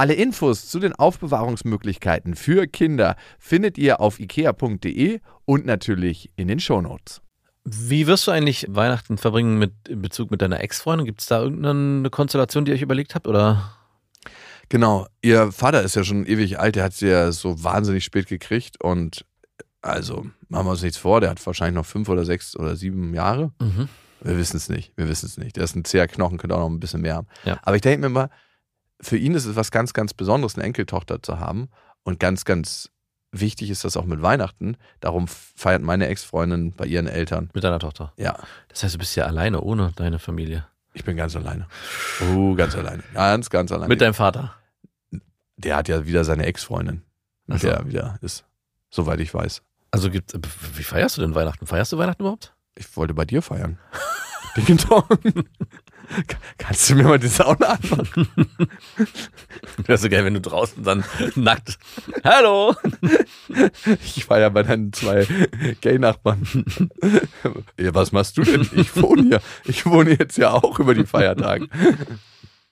Alle Infos zu den Aufbewahrungsmöglichkeiten für Kinder findet ihr auf ikea.de und natürlich in den Shownotes. Wie wirst du eigentlich Weihnachten verbringen mit, in Bezug mit deiner Ex-Freundin? Gibt es da irgendeine Konstellation, die ihr euch überlegt habt? Oder? Genau, ihr Vater ist ja schon ewig alt, der hat sie ja so wahnsinnig spät gekriegt und also machen wir uns nichts vor, der hat wahrscheinlich noch fünf oder sechs oder sieben Jahre. Mhm. Wir wissen es nicht. Wir wissen es nicht. Der ist ein zäher Knochen, könnte auch noch ein bisschen mehr haben. Ja. Aber ich denke mir mal, für ihn ist es was ganz, ganz Besonderes, eine Enkeltochter zu haben. Und ganz, ganz wichtig ist das auch mit Weihnachten. Darum feiert meine Ex-Freundin bei ihren Eltern. Mit deiner Tochter. Ja, Das heißt, du bist ja alleine, ohne deine Familie. ich bin ganz alleine. Oh, ganz alleine. Ganz, ganz alleine. Mit deinem Vater. der hat ja wieder seine Ex-Freundin. Mit so. der er wieder ist. Soweit ich weiß. Also gibt wie feierst du denn Weihnachten? Feierst du Weihnachten überhaupt? Ich wollte bei dir feiern. Ding Dong. Kannst du mir mal die Sauna anmachen? Wäre so geil, wenn du draußen dann nackt. Hallo! Ich war ja bei deinen zwei Gay-Nachbarn. ja, was machst du denn? Ich wohne hier. Ich wohne jetzt ja auch über die Feiertage.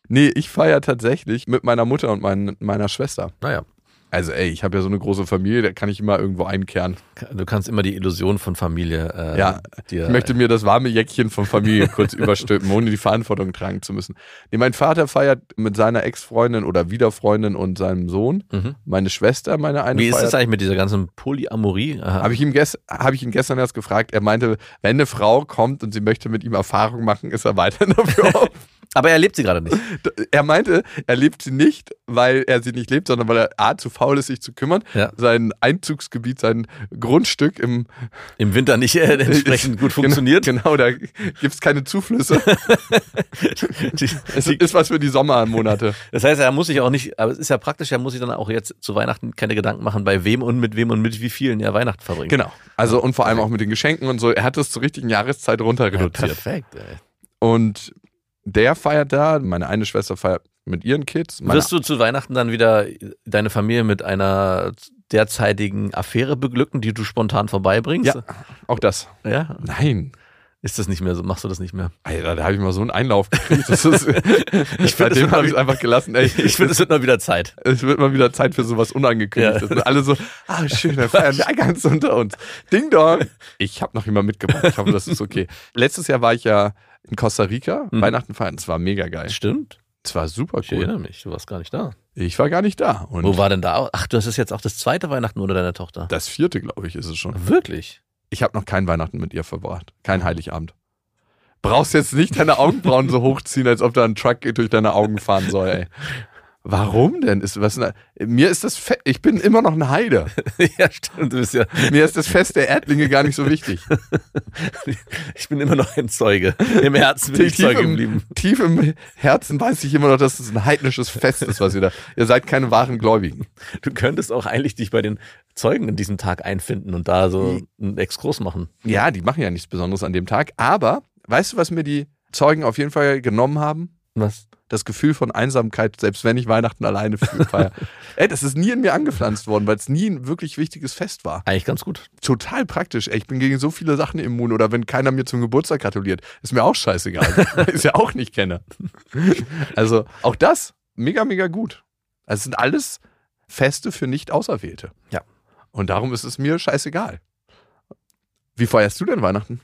Nee, ich feiere tatsächlich mit meiner Mutter und mein, meiner Schwester. Naja, Also ey, ich habe ja so eine große Familie, da kann ich immer irgendwo einkehren. du kannst immer die Illusion von Familie äh, Ja, dir. Ich möchte mir das warme Jäckchen von Familie kurz überstülpen, ohne die Verantwortung tragen zu müssen. Nee, mein Vater feiert mit seiner Ex-Freundin oder Wiederfreundin und seinem Sohn. Mhm. Meine Schwester, meine eine Wie ist feiert. das eigentlich mit dieser ganzen Polyamorie? Habe ich, ihm gest hab ich ihn gestern erst gefragt. Er meinte, wenn eine Frau kommt und sie möchte mit ihm Erfahrung machen, ist er weiterhin dafür offen. Aber er lebt sie gerade nicht. Er meinte, er lebt sie nicht, weil er sie nicht lebt, sondern weil er A, zu faul ist, sich zu kümmern. Ja. Sein Einzugsgebiet, sein Grundstück im Im Winter nicht äh, entsprechend gut funktioniert. Genau, genau da gibt es keine Zuflüsse. Die- Es die- ist was für die Sommermonate. Das heißt, er muss sich auch nicht, aber es ist ja praktisch, er muss sich dann auch jetzt zu Weihnachten keine Gedanken machen, bei wem und mit wem und mit wie vielen er Weihnachten verbringt. Genau. Also und vor allem auch mit den Geschenken und so. Er hat es zur richtigen Jahreszeit runter Ja, reduziert. perfekt, ey. und der feiert da, meine eine Schwester feiert mit ihren Kids. Wirst du zu Weihnachten dann wieder deine Familie mit einer derzeitigen Affäre beglücken, die du spontan vorbeibringst? Ja. auch das. Ja? Nein. Ist das nicht mehr so? Machst du das nicht mehr? Alter, da habe ich mal so einen Einlauf gekriegt. Ist, seitdem wird habe ich es einfach gelassen. Ey, Ich finde, es wird mal wieder Zeit. es wird mal wieder Zeit für sowas Unangekündigtes. Ja. Alle so, ah, schön, wir feiern wir ganz unter uns. Ding Dong. Ich habe noch jemand mitgebracht. Ich hoffe, das ist okay. Letztes Jahr war ich ja in Costa Rica, Mhm. Weihnachten feiern. Es war mega geil. Stimmt. Es war super Ich cool. erinnere mich. Du warst gar nicht da. Ich war gar nicht da. Und Wo war denn da? Ach, du hast es jetzt auch das zweite Weihnachten ohne deine Tochter. das vierte, glaube ich, ist es schon. Wirklich? Ich habe noch kein Weihnachten mit ihr verbracht. Kein Heiligabend. Brauchst jetzt nicht deine Augenbrauen so hochziehen, als ob da ein Truck durch deine Augen fahren soll, ey. Warum denn? Ist, was, mir ist das, Fe ich bin immer noch ein Heide. ja, stimmt. Du bist ja, Mir ist das Fest der Erdlinge gar nicht so wichtig. ich bin immer noch ein Zeuge. Im Herzen bin ich tief, Zeuge im, geblieben. tief im Herzen weiß ich immer noch, dass es ein heidnisches Fest ist, was ihr da. Ihr seid keine wahren Gläubigen. Du könntest auch eigentlich dich bei den Zeugen in diesem Tag einfinden und da so einen Exkurs machen. Ja, die machen ja nichts Besonderes an dem Tag. Aber weißt du, was mir die Zeugen auf jeden Fall genommen haben? Was? Das Gefühl von Einsamkeit, selbst wenn ich Weihnachten alleine feiere. Ey, das ist nie in mir angepflanzt worden, weil es nie ein wirklich wichtiges Fest war. Eigentlich ganz gut. Total praktisch. Ey, ich bin gegen so viele Sachen immun. Oder wenn keiner mir zum Geburtstag gratuliert, ist mir auch scheißegal, weil ich es ja auch nicht kenne. Also auch das, mega, mega gut. Also es sind alles Feste für Nicht-Auserwählte. Ja. Und darum ist es mir scheißegal. Wie feierst du denn Weihnachten?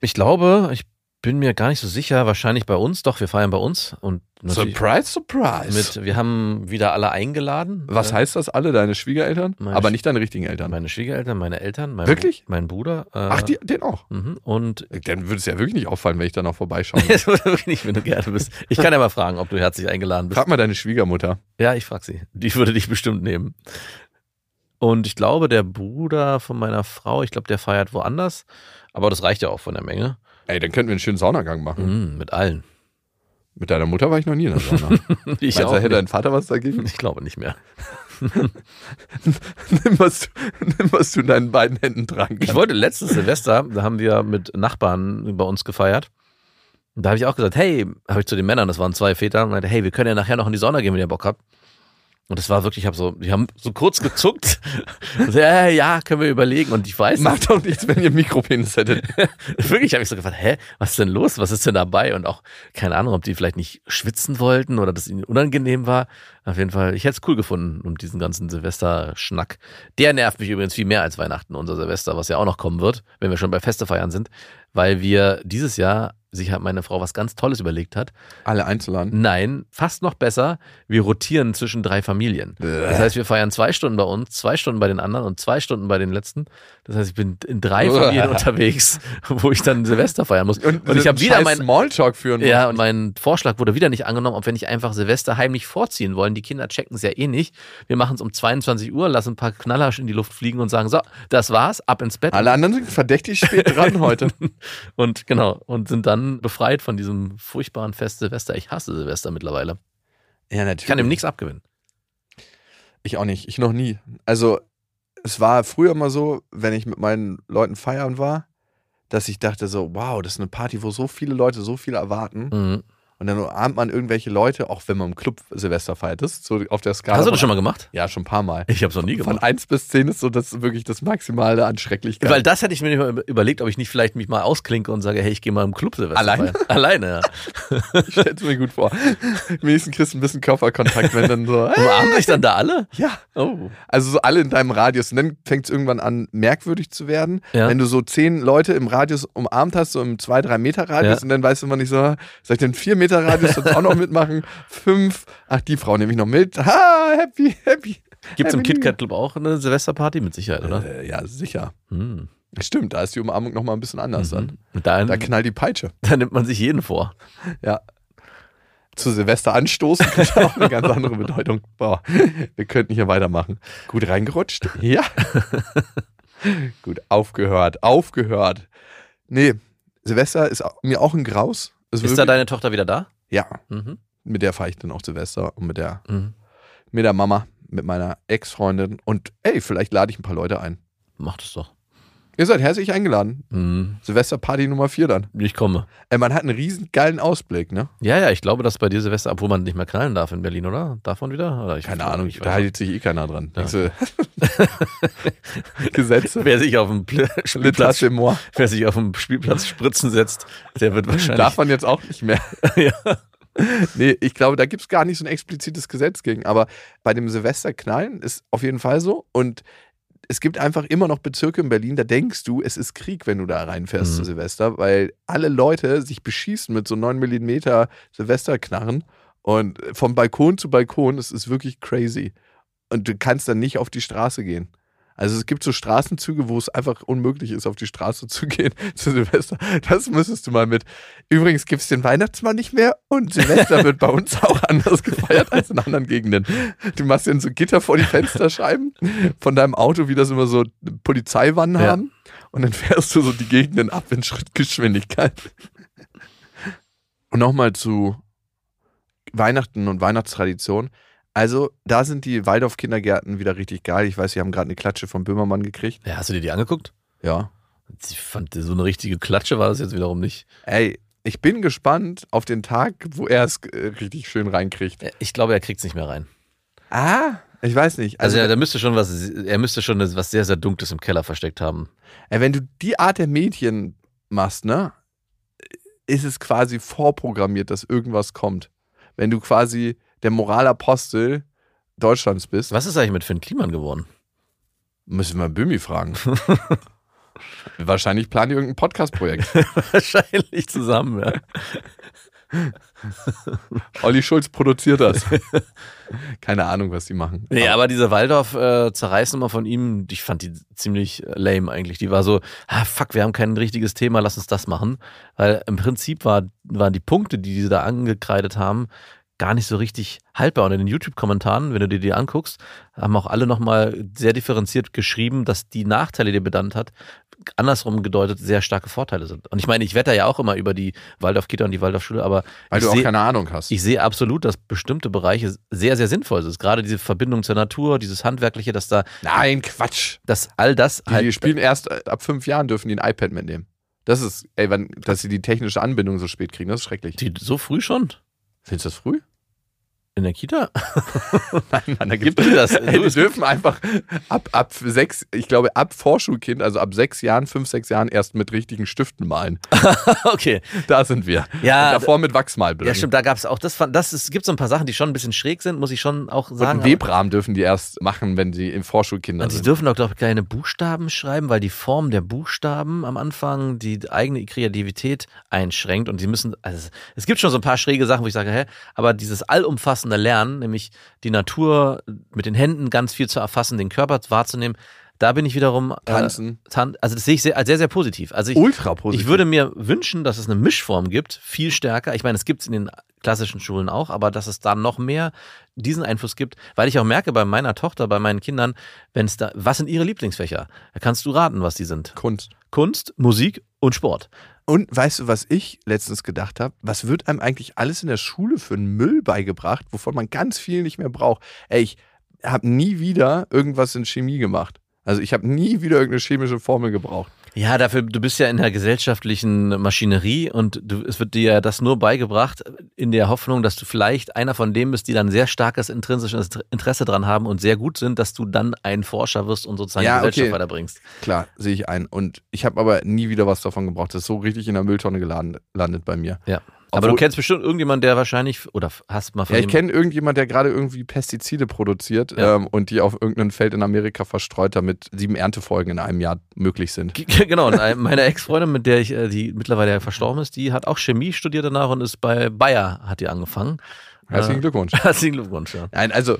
Ich glaube, ich bin mir gar nicht so sicher. Wahrscheinlich bei uns. Doch, wir feiern bei uns. Und Surprise, surprise. mit, wir haben wieder alle eingeladen. Was Äh, heißt das alle? Deine Schwiegereltern? Aber nicht deine richtigen Eltern. Meine Schwiegereltern, meine Eltern, mein, Wirklich? mein Bruder. Äh, Ach, die, den auch. mhm. Und Dann würde es ja wirklich nicht auffallen, wenn ich da noch vorbeischaue. Es würde nicht, wenn du gerne bist. Ich kann ja mal fragen, ob du herzlich eingeladen bist. Frag mal deine Schwiegermutter. Ja, ich frag sie. Die würde dich bestimmt nehmen. Und ich glaube, der Bruder von meiner Frau, ich glaube, der feiert woanders. Aber das reicht ja auch von der Menge. Ey, dann könnten wir einen schönen Saunagang machen. Mhm, mit allen. Mit deiner Mutter war ich noch nie in der Sauna. Ich Meinst auch. hätte dein Vater was dagegen? Ich glaube nicht mehr. nimm, was du, nimm, was du in deinen beiden Händen tragen Ich kannst. wollte letztes Silvester, da haben wir mit Nachbarn bei uns gefeiert. Und da habe ich auch gesagt, hey, habe ich zu den Männern, das waren zwei Väter, und meinte, hey, wir können ja nachher noch in die Sauna gehen, wenn ihr Bock habt. Und das war wirklich, ich habe so, die haben so kurz gezuckt. So, ja, ja, können wir überlegen. Und ich weiß, Macht doch nichts, wenn ihr Mikropenis hättet. Wirklich habe ich so gefragt, hä, was ist denn los? Was ist denn dabei? Und auch, keine Ahnung, ob die vielleicht nicht schwitzen wollten oder das ihnen unangenehm war. Auf jeden Fall, ich hätte es cool gefunden, um diesen ganzen Silvester-Schnack. Der nervt mich übrigens viel mehr als Weihnachten, unser Silvester, was ja auch noch kommen wird, wenn wir schon bei Feste feiern sind, weil wir dieses Jahr sich hat meine Frau was ganz Tolles überlegt hat. Alle einzuladen. Nein, fast noch besser, wir rotieren zwischen drei Familien. Das heißt, wir feiern zwei Stunden bei uns, zwei Stunden bei den anderen und zwei Stunden bei den letzten. Das heißt, ich bin in drei Familien unterwegs, wo ich dann Silvester feiern muss. Und, ich habe wieder scheiß mein Smalltalk führen. ja, und mein Vorschlag wurde wieder nicht angenommen, ob wir nicht einfach Silvester heimlich vorziehen wollen. Die Kinder checken es ja eh nicht. Wir machen es um 22 Uhr, lassen ein paar Knaller in die Luft fliegen und sagen, so, das war's, ab ins Bett. Alle anderen sind verdächtig spät dran heute. Und genau, und sind dann befreit von diesem furchtbaren Fest Silvester. Ich hasse Silvester mittlerweile. Ja, natürlich. Ich kann ihm nichts abgewinnen. Ich auch nicht. Ich noch nie. Also, es war früher mal so, wenn ich mit meinen Leuten feiern war, dass ich dachte so, wow, das ist eine Party, wo so viele Leute so viel erwarten. Mhm. Und dann umarmt man irgendwelche Leute, auch wenn man im Club Silvester feiert. Das ist so auf der Skala. Hast du von- das schon mal gemacht? Ja, schon ein paar Mal. Ich habe es noch nie Von gemacht. 1 bis 10 ist so das wirklich das Maximale an Schrecklichkeit. Weil das hätte ich mir nicht mal überlegt, ob ich nicht vielleicht mich mal ausklinke und sage, hey, ich gehe mal im Club Silvester Alleine? feiern. Alleine, ja. ich stelle es mir gut vor. Wenigstens kriegst du ein bisschen Körperkontakt, wenn dann so. Umarmen sich dann da alle? Ja, Oh. also so alle in deinem Radius. Und dann fängt es irgendwann an, merkwürdig zu werden. Ja. Wenn du so zehn Leute im Radius umarmt hast, so im 2-3 Meter Radius, Ja. und dann weißt du immer nicht so, soll ich den 4 Meter Radius jetzt auch noch mitmachen? Fünf, ach, die Frau nehme ich noch mit. Ha, happy, happy. Gibt es im KitKat Club auch eine Silvesterparty? Mit Sicherheit, oder? Äh, ja, sicher. Hm. Stimmt, da ist die Umarmung nochmal ein bisschen anders dann. Und da, Da knallt die Peitsche. da nimmt man sich jeden vor. Ja. Zu Silvester anstoßen könnte auch eine ganz andere Bedeutung. Boah, wir könnten hier weitermachen. Gut reingerutscht? Ja. Gut, aufgehört, aufgehört. Nee, Silvester ist mir auch ein Graus. Ist wirklich- da deine Tochter wieder da? Ja, Mhm. mit der fahre ich dann auch Silvester und mit der, Mhm. mit der Mama, mit meiner Ex-Freundin und ey, vielleicht lade ich ein paar Leute ein. Mach das doch. Ihr seid herzlich eingeladen. Mhm. Silvesterparty Nummer 4 dann. Ich komme. Ey, man hat einen riesen geilen Ausblick, ne? Ja, ja, ich glaube, dass bei dir Silvester, obwohl man nicht mehr knallen darf in Berlin, oder? Darf man wieder? Oder Keine Ahnung, ich da hält sich eh keiner dran. Ja. Diese Gesetze. Wer sich auf dem Pl- Spielplatz, wer sich auf dem Spielplatz spritzen setzt, der wird wahrscheinlich. Darf man jetzt auch nicht mehr. ja. Nee, ich glaube, da gibt es gar nicht so ein explizites Gesetz gegen. Aber bei dem Silvesterknallen ist auf jeden Fall so. Und es gibt einfach immer noch Bezirke in Berlin, da denkst du, es ist Krieg, wenn du da reinfährst Mhm. zu Silvester, weil alle Leute sich beschießen mit so 9 mm Silvesterknarren. Und vom Balkon zu Balkon, es ist wirklich crazy. Und du kannst dann nicht auf die Straße gehen. Also es gibt so Straßenzüge, wo es einfach unmöglich ist, auf die Straße zu gehen zu Silvester. Das müsstest du mal mit. Übrigens gibt es den Weihnachtsmann nicht mehr und Silvester wird bei uns auch anders gefeiert als in anderen Gegenden. Du machst dann so Gitter vor die Fensterscheiben von deinem Auto, wie das immer so Polizeiwannen Ja. haben. Und dann fährst du so die Gegenden ab in Schrittgeschwindigkeit. Und nochmal zu Weihnachten und Weihnachtstradition. Also, da sind die Waldorf-Kindergärten wieder richtig geil. Ich weiß, sie haben gerade eine Klatsche vom Böhmermann gekriegt. ja. Hast du dir die angeguckt? Ja. Ich fand, so eine richtige Klatsche war das jetzt wiederum nicht. Ey, ich bin gespannt auf den Tag, wo er es äh, richtig schön reinkriegt. Ich glaube, er kriegt es nicht mehr rein. Ah, ich weiß nicht. Also, Also, ja, da müsste schon was, er müsste schon was sehr, sehr Dunkles im Keller versteckt haben. ey, wenn du die Art der Mädchen machst, ne, ist es quasi vorprogrammiert, dass irgendwas kommt. Wenn du quasi der Moralapostel Deutschlands bist, Was ist eigentlich mit Finn Kliman geworden? müssen wir Bömi fragen. Wahrscheinlich planen die irgendein Podcast-Projekt. Wahrscheinlich zusammen, ja. Olli Schulz produziert das. Keine Ahnung, was die machen. Nee, aber diese Waldorf-Zerreißnummer von ihm, ich fand die ziemlich äh, lame eigentlich. Die war so, ah, fuck, wir haben kein richtiges Thema, lass uns das machen. Weil im Prinzip war, waren die Punkte, die sie da angekreidet haben, gar nicht so richtig haltbar. Und in den YouTube-Kommentaren, wenn du dir die anguckst, haben auch alle nochmal sehr differenziert geschrieben, dass die Nachteile, die er benannt hat, andersrum gedeutet sehr starke Vorteile sind. Und ich meine, ich wette ja auch immer über die Waldorf-Kita und die Waldorfschule, aber Weil ich du auch seh- keine Ahnung hast. ich sehe absolut, dass bestimmte Bereiche sehr, sehr sinnvoll sind. Gerade diese Verbindung zur Natur, dieses Handwerkliche, dass da, Nein, Quatsch. dass all das Die, halt. die spielen erst äh, ab fünf Jahren dürfen die ein iPad mitnehmen. Das ist, ey, wenn, dass sie die technische Anbindung so spät kriegen, das ist schrecklich. die, so früh schon? Findest du das früh? In der Kita? Nein, Mann, da Gibt es das? Ey, die dürfen einfach ab, ab sechs, ich glaube, ab Vorschulkind, also ab sechs Jahren, fünf, sechs Jahren erst mit richtigen Stiften malen. okay. Da sind wir. Ja, Und davor mit Wachsmalbildern. Ja, stimmt, da gab es auch, das, das es gibt so ein paar Sachen, die schon ein bisschen schräg sind, muss ich schon auch Und sagen. einen Webrahmen dürfen die erst machen, wenn sie im Vorschulkinder Und sie dürfen auch, glaube ich, keine Buchstaben schreiben, weil die Form der Buchstaben am Anfang die eigene Kreativität einschränkt. Und sie müssen, also es gibt schon so ein paar schräge Sachen, wo ich sage, hä, aber dieses allumfassende Lernen, nämlich die Natur mit den Händen ganz viel zu erfassen, den Körper wahrzunehmen, da bin ich wiederum. äh, Tanzen. tan also das sehe ich sehr, als sehr, sehr positiv. Also ich, Ultra positiv. ich würde mir wünschen, dass es eine Mischform gibt, viel stärker. Ich meine, es gibt es in den klassischen Schulen auch, aber dass es da noch mehr diesen Einfluss gibt, weil ich auch merke bei meiner Tochter, bei meinen Kindern, wenn es da, was sind ihre Lieblingsfächer? Da kannst du raten, was die sind. Kunst. Kunst, Musik und Sport. Und weißt du, was ich letztens gedacht habe? Was wird einem eigentlich alles in der Schule für einen Müll beigebracht, wovon man ganz viel nicht mehr braucht? Ey, ich habe nie wieder irgendwas in Chemie gemacht. Also ich habe nie wieder irgendeine chemische Formel gebraucht. Ja, dafür, du bist ja in der gesellschaftlichen Maschinerie und du, es wird dir das nur beigebracht in der Hoffnung, dass du vielleicht einer von denen bist, die dann sehr starkes intrinsisches Interesse dran haben und sehr gut sind, dass du dann ein Forscher wirst und sozusagen Ja, die Gesellschaft okay. weiterbringst. Klar, sehe ich ein. Und ich habe aber nie wieder was davon gebraucht. Das ist so richtig in der Mülltonne geladen, landet bei mir. Ja. Aber Obwohl- du kennst bestimmt irgendjemanden, der wahrscheinlich, oder hast mal von Ja, ich kenne irgendjemand, der gerade irgendwie Pestizide produziert Ja. ähm, und die auf irgendeinem Feld in Amerika verstreut, damit sieben Erntefolgen in einem Jahr möglich sind. Genau, und ein- meine Ex-Freundin, mit der ich, äh, die mittlerweile verstorben ist, die hat auch Chemie studiert danach und ist bei Bayer, hat die angefangen. Herzlichen Ja. Glückwunsch. Herzlichen Glückwunsch, ja. Nein, also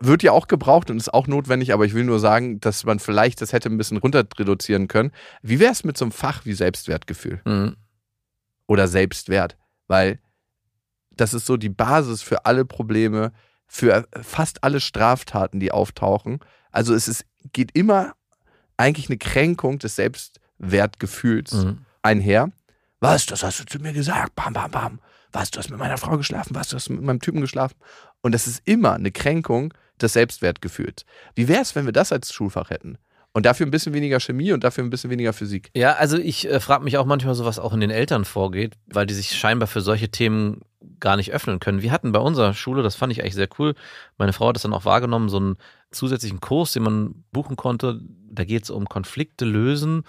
wird ja auch gebraucht und ist auch notwendig, aber ich will nur sagen, dass man vielleicht das hätte ein bisschen runter reduzieren können. Wie wäre es mit so einem Fach wie Selbstwertgefühl Mhm. oder Selbstwert? Weil das ist so die Basis für alle Probleme, für fast alle Straftaten, die auftauchen. Also es ist, geht immer eigentlich eine Kränkung des Selbstwertgefühls Mhm. einher. Was, das hast du zu mir gesagt? Bam, bam, bam. Was, du hast mit meiner Frau geschlafen? Was, du hast mit meinem Typen geschlafen? Und das ist immer eine Kränkung des Selbstwertgefühls. Wie wäre es, wenn wir das als Schulfach hätten? Und dafür ein bisschen weniger Chemie und dafür ein bisschen weniger Physik. Ja, also ich äh, frage mich auch manchmal so, was auch in den Eltern vorgeht, weil die sich scheinbar für solche Themen gar nicht öffnen können. Wir hatten bei unserer Schule, das fand ich eigentlich sehr cool, meine Frau hat das dann auch wahrgenommen, so einen zusätzlichen Kurs, den man buchen konnte. Da geht es um Konflikte lösen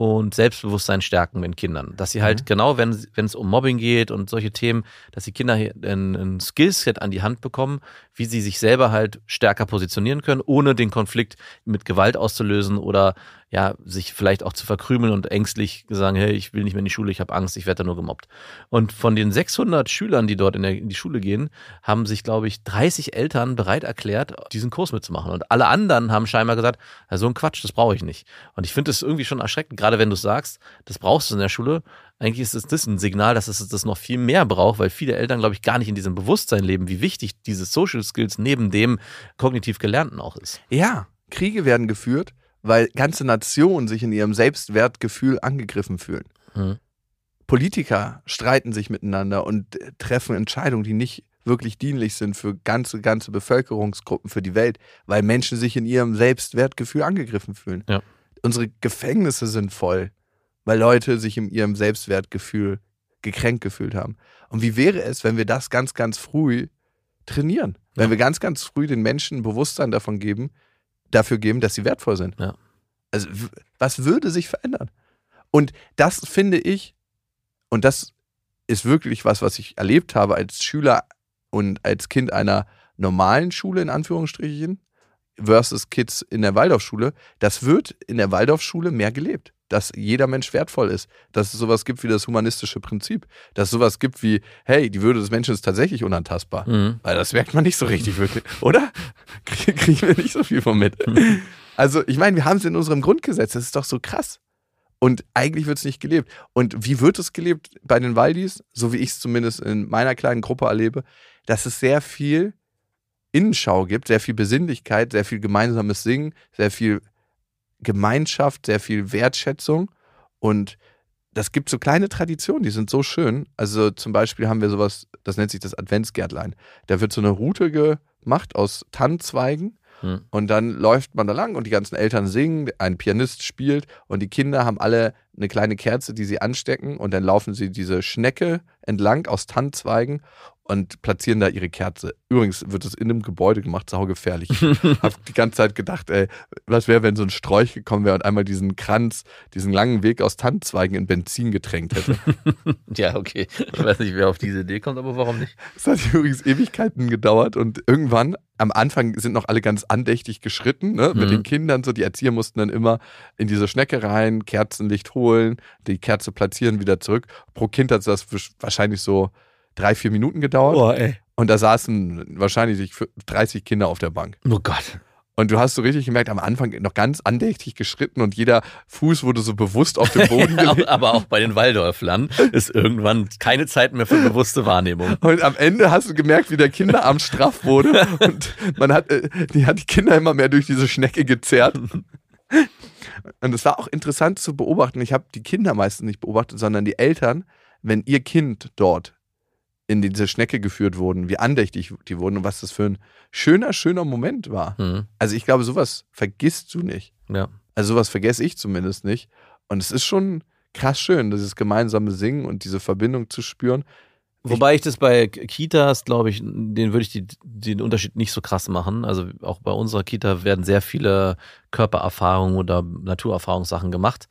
und Selbstbewusstsein stärken in Kindern. Dass sie halt genau, wenn wenn es um Mobbing geht und solche Themen, dass die Kinder hier ein, ein Skillset an die Hand bekommen, wie sie sich selber halt stärker positionieren können, ohne den Konflikt mit Gewalt auszulösen oder ja, sich vielleicht auch zu verkrümeln und ängstlich sagen, hey, ich will nicht mehr in die Schule, ich habe Angst, ich werde da nur gemobbt. Und von den 600 Schülern, die dort in, der, in die Schule gehen, haben sich, glaube ich, 30 Eltern bereit erklärt, diesen Kurs mitzumachen. Und alle anderen haben scheinbar gesagt, so ein Quatsch, das brauche ich nicht. Und ich finde das irgendwie schon erschreckend, gerade wenn du sagst, das brauchst du in der Schule. Eigentlich ist es das ein Signal, dass es das noch viel mehr braucht, weil viele Eltern, glaube ich, gar nicht in diesem Bewusstsein leben, wie wichtig diese Social Skills neben dem kognitiv Gelernten auch ist. Ja, Kriege werden geführt, weil ganze Nationen sich in ihrem Selbstwertgefühl angegriffen fühlen. Mhm. Politiker streiten sich miteinander und äh, treffen Entscheidungen, die nicht wirklich dienlich sind für ganze, ganze Bevölkerungsgruppen, für die Welt, weil Menschen sich in ihrem Selbstwertgefühl angegriffen fühlen. Ja. Unsere Gefängnisse sind voll, weil Leute sich in ihrem Selbstwertgefühl gekränkt gefühlt haben. Und wie wäre es, wenn wir das ganz, ganz früh trainieren? Wenn Ja. wir ganz, ganz früh den Menschen ein Bewusstsein davon geben, dafür geben, dass sie wertvoll sind. Ja. Also, was würde sich verändern? Und das finde ich, und das ist wirklich was, was ich erlebt habe als Schüler und als Kind einer normalen Schule, in Anführungsstrichen, versus Kids in der Waldorfschule, das wird in der Waldorfschule mehr gelebt. Dass jeder Mensch wertvoll ist. Dass es sowas gibt wie das humanistische Prinzip. Dass es sowas gibt wie, hey, die Würde des Menschen ist tatsächlich unantastbar. Mhm. Weil das merkt man nicht so richtig wirklich, oder? Krie- Kriegen wir nicht so viel von mit. Also, ich meine, wir haben es in unserem Grundgesetz, das ist doch so krass. Und eigentlich wird es nicht gelebt. Und wie wird es gelebt bei den Waldis? So wie ich es zumindest in meiner kleinen Gruppe erlebe, dass es sehr viel Innenschau gibt, sehr viel Besinnlichkeit, sehr viel gemeinsames Singen, sehr viel Gemeinschaft, sehr viel Wertschätzung. Und das gibt so kleine Traditionen, die sind so schön. Also zum Beispiel haben wir sowas, das nennt sich das Adventsgärtlein. Da wird so eine Route gemacht aus Tannenzweigen Hm. und dann läuft man da lang und die ganzen Eltern singen, ein Pianist spielt und die Kinder haben alle eine kleine Kerze, die sie anstecken und dann laufen sie diese Schnecke entlang aus Tannenzweigen und platzieren da ihre Kerze. Übrigens wird es in einem Gebäude gemacht, saugefährlich. Ich habe die ganze Zeit gedacht, ey, was wäre, wenn so ein Strolch gekommen wäre und einmal diesen Kranz, diesen langen Weg aus Tannenzweigen in Benzin getränkt hätte. Ja, okay. Ich weiß nicht, wer auf diese Idee kommt, aber warum nicht? Es hat übrigens Ewigkeiten gedauert und irgendwann am Anfang sind noch alle ganz andächtig geschritten, ne? mit Mhm. den Kindern so. Die Erzieher mussten dann immer in diese Schnecke rein, Kerzenlicht holen, die Kerze platzieren, wieder zurück. Pro Kind hat das wahrscheinlich so drei, vier Minuten gedauert. ey. Und da saßen wahrscheinlich 30 Kinder auf der Bank. Oh Gott. Und du hast so richtig gemerkt, am Anfang noch ganz andächtig geschritten und jeder Fuß wurde so bewusst auf den Boden gelegt. aber auch bei den Waldorflern ist irgendwann keine Zeit mehr für bewusste Wahrnehmung. Und am Ende hast du gemerkt, wie der Kinderarm straff wurde und man hat, äh, die hat die Kinder immer mehr durch diese Schnecke gezerrt. Und es war auch interessant zu beobachten. Ich habe die Kinder meistens nicht beobachtet, sondern die Eltern, wenn ihr Kind dort in diese Schnecke geführt wurden, wie andächtig die wurden und was das für ein schöner, schöner Moment war. Hm. Also ich glaube, sowas vergisst du nicht. Ja. Also sowas vergesse ich zumindest nicht. Und es ist schon krass schön, dieses gemeinsame Singen und diese Verbindung zu spüren. Wobei ich das bei Kitas, glaube ich, den würde ich die, den Unterschied nicht so krass machen. Also auch bei unserer Kita werden sehr viele Körpererfahrungen oder Naturerfahrungssachen gemacht.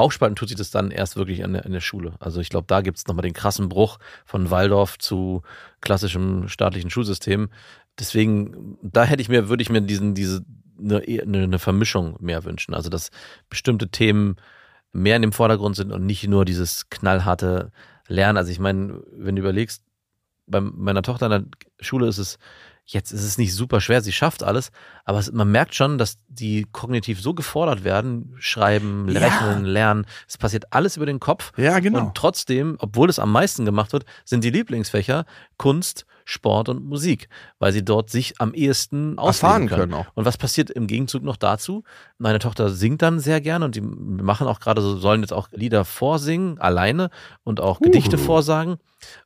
Aufspalten tut sich das dann erst wirklich in der, in der Schule. Also ich glaube, da gibt es nochmal den krassen Bruch von Waldorf zu klassischem staatlichen Schulsystem. Deswegen, da hätte ich mir, würde ich mir diesen, diese, eine, eine, eine Vermischung mehr wünschen. Also dass bestimmte Themen mehr in dem Vordergrund sind und nicht nur dieses knallharte Lernen. Also ich meine, wenn du überlegst, bei meiner Tochter in der Schule ist es Jetzt ist es nicht super schwer, sie schafft alles, aber es, man merkt schon, dass die kognitiv so gefordert werden, schreiben, Ja. rechnen, lernen. Es passiert alles über den Kopf. Ja, genau. Und trotzdem, obwohl es am meisten gemacht wird, sind die Lieblingsfächer Kunst, Sport und Musik, weil sie dort sich am ehesten Erfahren können auch. Und was passiert im Gegenzug noch dazu? Meine Tochter singt dann sehr gerne und die machen auch gerade so, sollen jetzt auch Lieder vorsingen, alleine und auch Gedichte Uhu. vorsagen.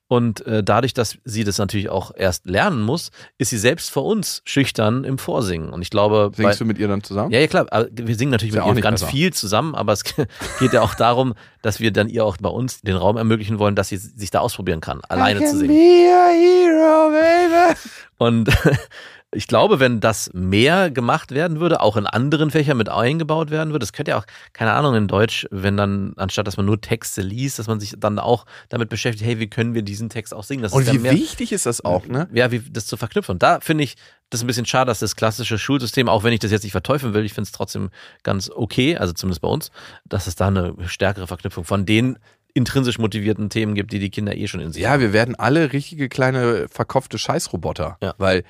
Und äh, dadurch, dass sie das natürlich auch erst lernen muss, ist sie selbst vor uns schüchtern im Vorsingen. Und ich glaube, bei, Singst du mit ihr dann zusammen? ja, ja, klar. Wir singen natürlich Ist ja mit auch ihr ganz besser. viel zusammen, aber es geht ja auch darum, dass wir dann ihr auch bei uns den Raum ermöglichen wollen, dass sie sich da ausprobieren kann, alleine zu singen. Be a hero, baby. Und ich glaube, wenn das mehr gemacht werden würde, auch in anderen Fächern mit eingebaut werden würde, das könnte ja auch, keine Ahnung, in Deutsch, wenn dann, anstatt dass man nur Texte liest, dass man sich dann auch damit beschäftigt, hey, wie können wir diesen Text auch singen? Das Und ja wie mehr, wichtig ist das auch, ne? ja, wie das zu verknüpfen. Und da finde ich das ein bisschen schade, dass das klassische Schulsystem, auch wenn ich das jetzt nicht verteufeln will, ich finde es trotzdem ganz okay, also zumindest bei uns, dass es da eine stärkere Verknüpfung von den intrinsisch motivierten Themen gibt, die die Kinder eh schon in sich Ja, wir werden alle richtige kleine verkopfte Scheißroboter. Ja. Weil,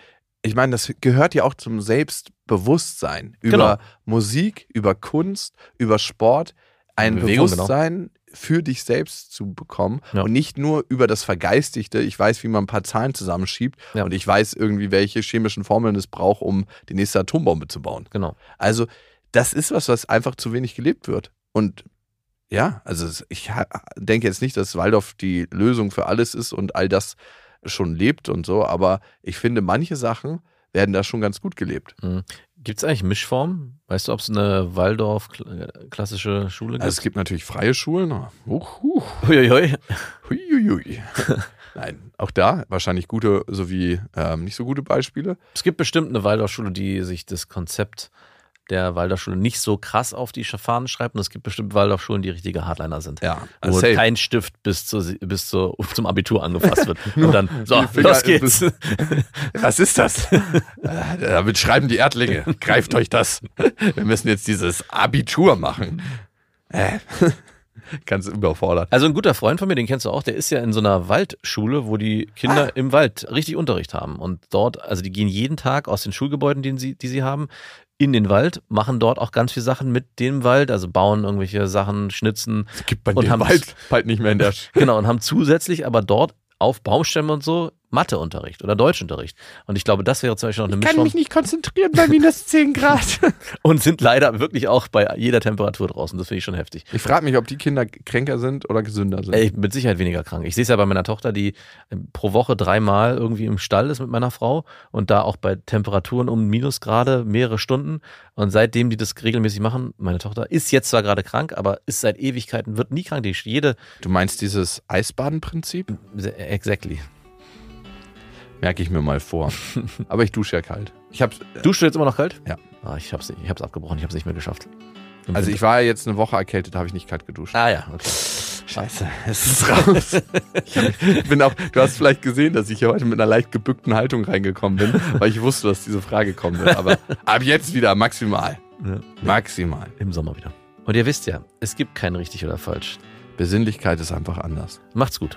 ich meine, das gehört ja auch zum Selbstbewusstsein. Über Genau. Musik, über Kunst, über Sport, ein Bewegung, genau. Bewusstsein für dich selbst zu bekommen. Ja. Und nicht nur über das Vergeistigte. Ich weiß, wie man ein paar Zahlen zusammenschiebt Ja. und ich weiß irgendwie, welche chemischen Formeln es braucht, um die nächste Atombombe zu bauen. Genau. Also, das ist was, was einfach zu wenig gelebt wird. Und ja, also ich denke jetzt nicht, dass Waldorf die Lösung für alles ist und all das schon lebt und so, aber ich finde, manche Sachen werden da schon ganz gut gelebt. Gibt es eigentlich Mischformen? Weißt du, ob es eine Waldorf-klassische Schule gibt? Also es gibt natürlich freie Schulen. Huch, huch, Uiuiui. huiuiui. Nein, auch da wahrscheinlich gute sowie ähm, nicht so gute Beispiele. Es gibt bestimmt eine Waldorfschule, die sich das Konzept der Waldorfschule nicht so krass auf die Fahnen schreibt. Und es gibt bestimmt Waldorfschulen, die richtige Hardliner sind. Ja, Wo safe. kein Stift bis, zur, bis zur, zum Abitur angefasst wird. Und dann, so, los geht's. Was ist das? Äh, Damit schreiben die Erdlinge. Greift euch das. Wir müssen jetzt dieses Abitur machen. Äh, ganz überfordert. Also ein guter Freund von mir, den kennst du auch, der ist ja in so einer Waldschule, wo die Kinder Ah. im Wald richtig Unterricht haben. Und dort, also die gehen jeden Tag aus den Schulgebäuden, die sie, die sie haben, in den Wald, machen dort auch ganz viele Sachen mit dem Wald, also bauen irgendwelche Sachen, schnitzen. Gibt man Und haben- bald, bald nicht mehr in der Genau, und haben zusätzlich aber dort auf Baumstämmen und so Matheunterricht oder Deutschunterricht. Und ich glaube, das wäre zum Beispiel noch eine Mischform. nicht konzentrieren bei minus 10 Grad. Und sind leider wirklich auch bei jeder Temperatur draußen. Das finde ich schon heftig. Ich frage mich, ob die Kinder kränker sind oder gesünder sind. Ey, mit Sicherheit weniger krank. Ich sehe es ja bei meiner Tochter, die äh, pro Woche dreimal irgendwie im Stall ist mit meiner Frau und da auch bei Temperaturen um Minusgrade mehrere Stunden. Und seitdem die das regelmäßig machen, meine Tochter ist jetzt zwar gerade krank, aber ist seit Ewigkeiten, wird nie krank. Die jede, Du meinst dieses Eisbadenprinzip? exactly. Merke ich mir mal vor. Aber ich dusche ja kalt. Ich hab's, Duschst du jetzt immer noch kalt? Ja. Ah, ich hab's, ich hab's abgebrochen, ich hab's nicht mehr geschafft. Im also Winter. ich war ja jetzt eine Woche erkältet, habe ich nicht kalt geduscht. Ah ja, okay. Scheiße, es ist raus. ich bin auch, du hast vielleicht gesehen, dass ich hier heute mit einer leicht gebückten Haltung reingekommen bin, weil ich wusste, dass diese Frage kommen wird. Aber ab jetzt wieder maximal. Ja. Maximal. Im Sommer wieder. Und ihr wisst ja, es gibt kein richtig oder falsch. Besinnlichkeit ist einfach anders. Macht's gut.